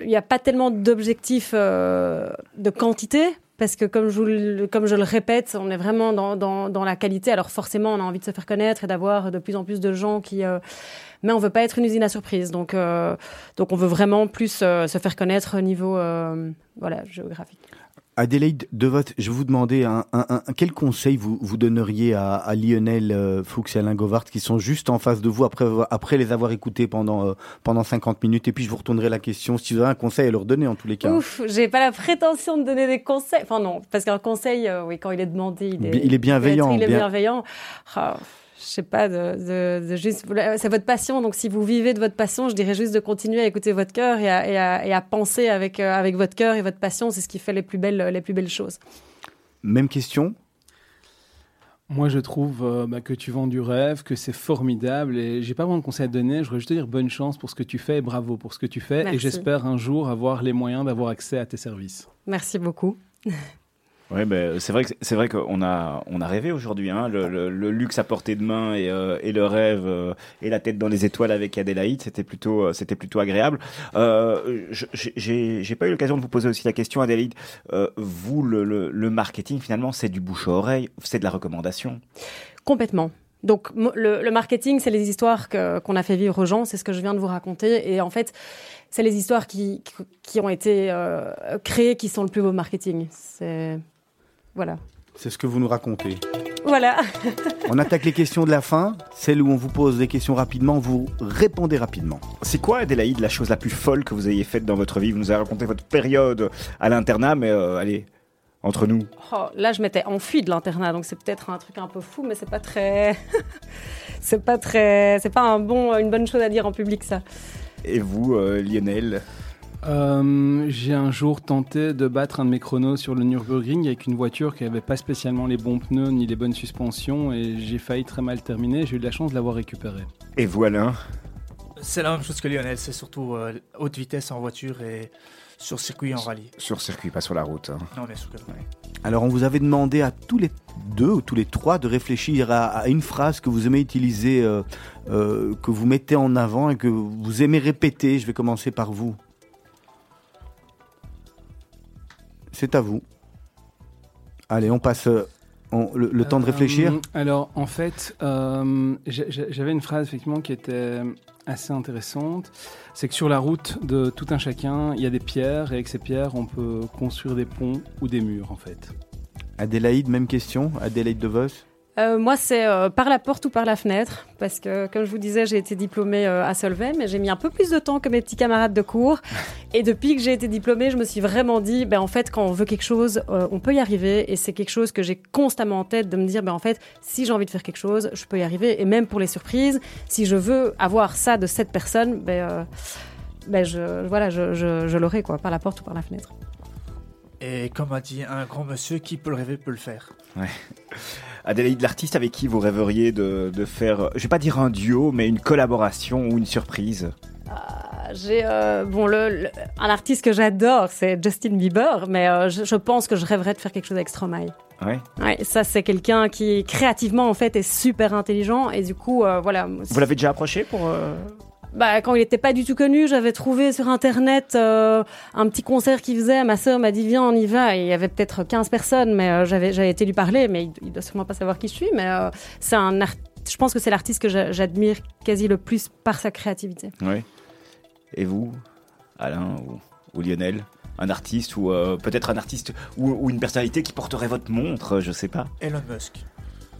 Il n'y a pas tellement d'objectifs de quantité. Parce que comme je, le, répète, on est vraiment dans, la qualité. Alors forcément, on a envie de se faire connaître et d'avoir de plus en plus de gens qui, euh, mais on veut pas être une usine à surprise. Donc, euh, on veut vraiment plus euh, se faire connaître au niveau voilà, géographique. Adélaïde Devos, je vais vous demander un, un- un- quel conseil vous, vous donneriez à, à Lionel euh, Fuchs et Alain Govart qui sont juste en face de vous après, après les avoir écoutés pendant, euh, pendant 50 minutes. Et puis je vous retournerai la question si vous avez un conseil à leur donner en tous les cas. Ouf, j'ai pas la prétention de donner des conseils. Enfin non, parce qu'un conseil, euh, oui, quand il est demandé, il est, il est bienveillant, Il est bien- bienveillant. Ah, sais pas, de, de, de juste, c'est votre passion. Donc si vous vivez de votre passion, je dirais juste de continuer à écouter votre cœur et à, et à, et à penser avec, euh, avec votre cœur et votre passion. C'est ce qui fait les plus belles, les plus belles choses. Même question? Moi, je trouve euh, bah, que tu vends du rêve, que c'est formidable. Et j'ai pas vraiment de conseils à te donner. Je voudrais juste te dire bonne chance pour ce que tu fais et bravo pour ce que tu fais. Merci. Et j'espère un jour avoir les moyens d'avoir accès à tes services. Merci beaucoup. Ouais, ben, c'est vrai c'est qu'on a on a rêvé aujourd'hui, hein, le, luxe à portée de main et, euh, le rêve euh, et la tête dans les étoiles avec Adélaïde, c'était plutôt euh, c'était plutôt agréable. J'ai pas eu l'occasion de vous poser aussi la question, Adélaïde. Vous, le, marketing finalement, c'est du bouche à oreille, c'est de la recommandation. Complètement. Donc le, marketing, c'est les histoires qu'on a fait vivre aux gens, c'est ce que je viens de vous raconter. Et en fait, c'est les histoires qui, qui- ont été créées qui sont le plus beau marketing. Voilà. C'est ce que vous nous racontez. Voilà. On attaque les questions de la fin, celle où on vous pose des questions rapidement, vous répondez rapidement. C'est quoi, Adélaïde, la chose la plus folle que vous ayez faite dans votre vie? Vous nous avez raconté votre période à l'internat, mais euh, allez, entre nous. Oh, là, je m'étais enfuie de l'internat, donc c'est peut-être un truc un peu fou, mais c'est pas très, c'est pas très, c'est pas un bon, une bonne chose à dire en public ça. Et vous, euh, Lionel? Euh, j'ai un jour tenté de battre un de mes chronos sur le Nürburgring avec une voiture qui n'avait pas spécialement les bons pneus ni les bonnes suspensions et j'ai failli très mal terminer. J'ai eu de la chance de l'avoir récupéré. Et Alain? C'est la même chose que Lionel, c'est surtout euh, haute vitesse en voiture et sur circuit en rallye. Sur circuit, pas sur la route. hein. Non, bien sûr que. Alors on vous avait demandé à tous les deux ou tous les trois de réfléchir à, à une phrase que vous aimez utiliser, euh, euh, que vous mettez en avant et que vous aimez répéter. Je vais commencer par vous. C'est à vous. Allez, on passe euh, on- le, le temps de réfléchir. Euh, alors, en fait, euh, j'avais une phrase effectivement qui était assez intéressante. C'est que sur la route de tout un chacun, il y a des pierres et avec ces pierres, on peut construire des ponts ou des murs, en fait. Adélaïde, même question. Adélaïde De Vos. Euh, moi, c'est euh, par la porte ou par la fenêtre, parce que, comme je vous disais, j'ai été diplômée euh, à Solvay, mais j'ai mis un peu plus de temps que mes petits camarades de cours. Et depuis que j'ai été diplômée, je me suis vraiment dit, ben, en fait, quand on veut quelque chose, euh, on peut y arriver. Et c'est quelque chose que j'ai constamment en tête de me dire, ben, en fait, si j'ai envie de faire quelque chose, je peux y arriver. Et même pour les surprises, si je veux avoir ça de cette personne, ben, euh, ben je, voilà, je, je, je l'aurai, quoi, par la porte ou par la fenêtre. Et comme a dit un grand monsieur, qui peut le rêver peut le faire. Adélaïde, l'artiste avec qui vous rêveriez de, de faire, je vais pas dire un duo, mais une collaboration ou une surprise? Ah, J'ai euh, bon le, le- un artiste que j'adore, c'est Justin Bieber, mais euh, je, je pense que je rêverais de faire quelque chose avec Stromae. Ouais. Ouais, ça c'est quelqu'un qui créativement en fait est super intelligent et du coup euh, voilà. Vous l'avez déjà approché pour euh, Bah quand il était pas du tout connu, j'avais trouvé sur internet euh, un petit concert qu'il faisait. Ma sœur m'a dit viens on y va. Et il y avait peut-être 15 personnes, mais euh, j'avais j'avais été lui parler, mais il, il doit sûrement pas savoir qui je suis. Mais euh, c'est un art- je pense que c'est l'artiste que j'a- j'admire quasi le plus par sa créativité. Ouais. Et vous, Alain ou, ou Lionel Un artiste ou euh, peut-être un artiste ou, ou une personnalité qui porterait votre montre, je sais pas. Elon Musk.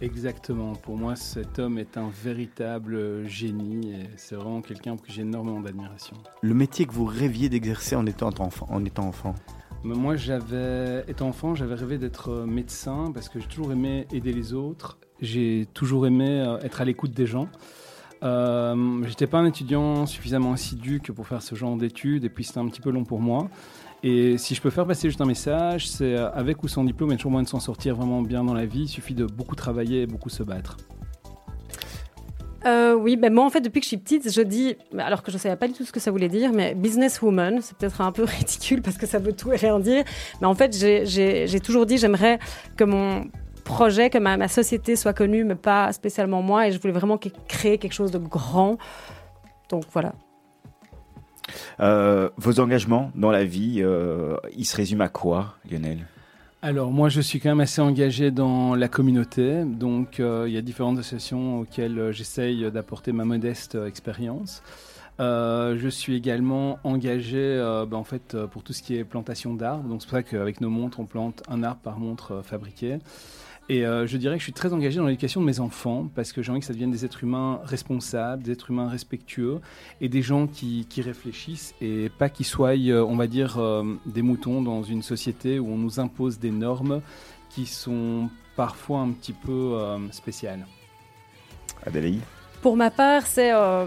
Exactement. Pour moi, cet homme est un véritable génie et c'est vraiment quelqu'un pour qui j'ai énormément d'admiration. Le métier que vous rêviez d'exercer en étant enfant, en étant enfant. Moi, j'avais, étant enfant, j'avais rêvé d'être euh, médecin parce que j'ai toujours aimé aider les autres. J'ai toujours aimé euh, être à l'écoute des gens. Euh, J'étais pas un étudiant suffisamment assidu que pour faire ce genre d'études et puis c'était un petit peu long pour moi. Et si je peux faire passer juste un message, c'est euh, avec ou sans diplôme, il y a toujours moyen de s'en sortir vraiment bien dans la vie. Il suffit de beaucoup travailler et beaucoup se battre. Euh, oui, ben moi en fait depuis que je suis petite, je dis, alors que je savais pas du tout ce que ça voulait dire, mais businesswoman, c'est peut-être un peu ridicule parce que ça veut tout et rien dire, mais en fait j'ai- toujours dit j'aimerais que mon projet, que ma, ma société soit connue, mais pas spécialement moi, et je voulais vraiment créer quelque chose de grand. Donc voilà. Euh, vos engagements dans la vie, euh, ils se résument à quoi, Lionel? Alors moi je suis quand même assez engagé dans la communauté, donc euh, il y a différentes associations auxquelles j'essaye d'apporter ma modeste expérience. Je suis également engagé ben, en fait, pour tout ce qui est plantation d'arbres, donc c'est pour ça qu'avec nos montres on plante un arbre par montre fabriquée. Et euh, je dirais que je suis très engagé dans l'éducation de mes enfants parce que j'ai envie que ça devienne des êtres humains responsables, des êtres humains respectueux et des gens qui, qui réfléchissent et pas qui soient, euh, on va dire, euh, des moutons dans une société où on nous impose des normes qui sont parfois un petit peu euh, spéciales. Adélaïde? Pour ma part, c'est, euh,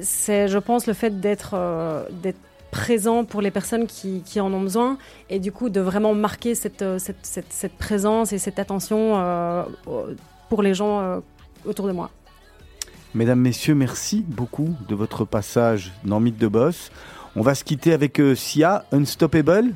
c'est, je pense, le fait d'être, euh, d'être présent pour les personnes qui, qui en ont besoin et du coup de vraiment marquer cette, euh, cette, cette, cette présence et cette attention euh, pour les gens euh, autour de moi. Mesdames, Messieurs, merci beaucoup de votre passage dans Mythe de Boss. On va se quitter avec euh, Sia, Unstoppable.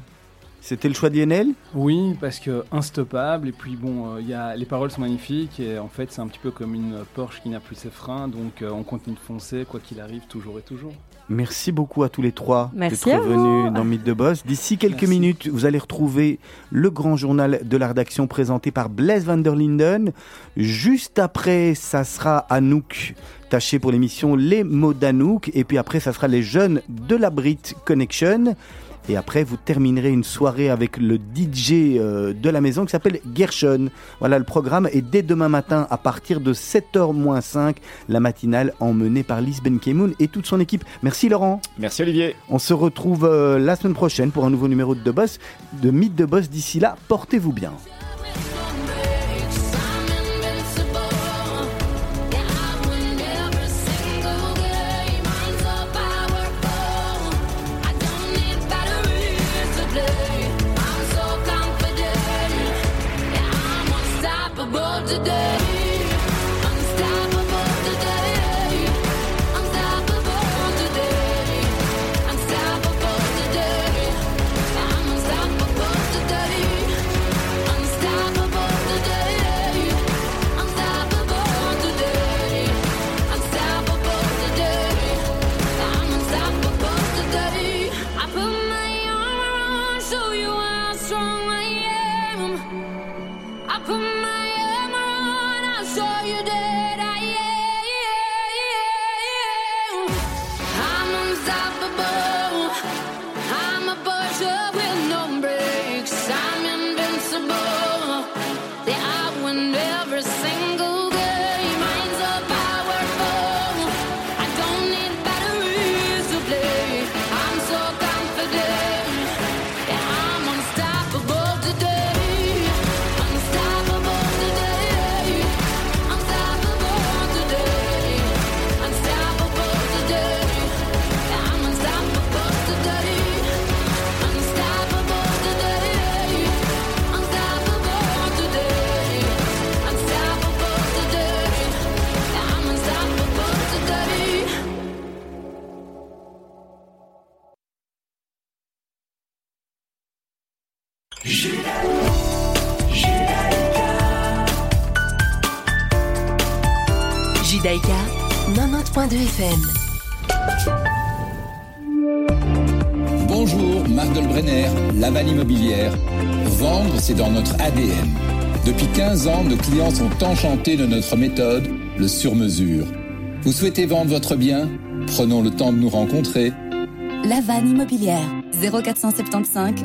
C'était le choix de Lionel? Oui, parce que instoppable, et puis bon, euh, il y a, les paroles sont magnifiques, et en fait c'est un petit peu comme une Porsche qui n'a plus ses freins, donc euh, on continue de foncer, quoi qu'il arrive, toujours et toujours. Merci beaucoup à tous les trois Merci d'être à vous. venus dans Mythe de Boss. D'ici quelques Merci. minutes, vous allez retrouver le grand journal de la rédaction présenté par Blaise van der Linden. Juste après, ça sera Anouk Taché pour l'émission Les mots d'Anouk. Et puis après, ça sera les jeunes de la Brit Connection. Et après, vous terminerez une soirée avec le DJ euh, de la maison qui s'appelle Gershon. Voilà le programme. Et dès demain matin, à partir de 7h-5, la matinale emmenée par Lise Benkemoun et toute son équipe. Merci Laurent. Merci Olivier. On se retrouve euh, la semaine prochaine pour un nouveau numéro de The Boss, de Mythe de Boss. D'ici là, portez-vous bien. FM. Bonjour, Marc Delbrenner, Laval Immobilière. Vendre, c'est dans notre ADN. Depuis 15 ans, nos clients sont enchantés de notre méthode, le sur-mesure. Vous souhaitez vendre votre bien? Prenons le temps de nous rencontrer. La vanne immobilière 0475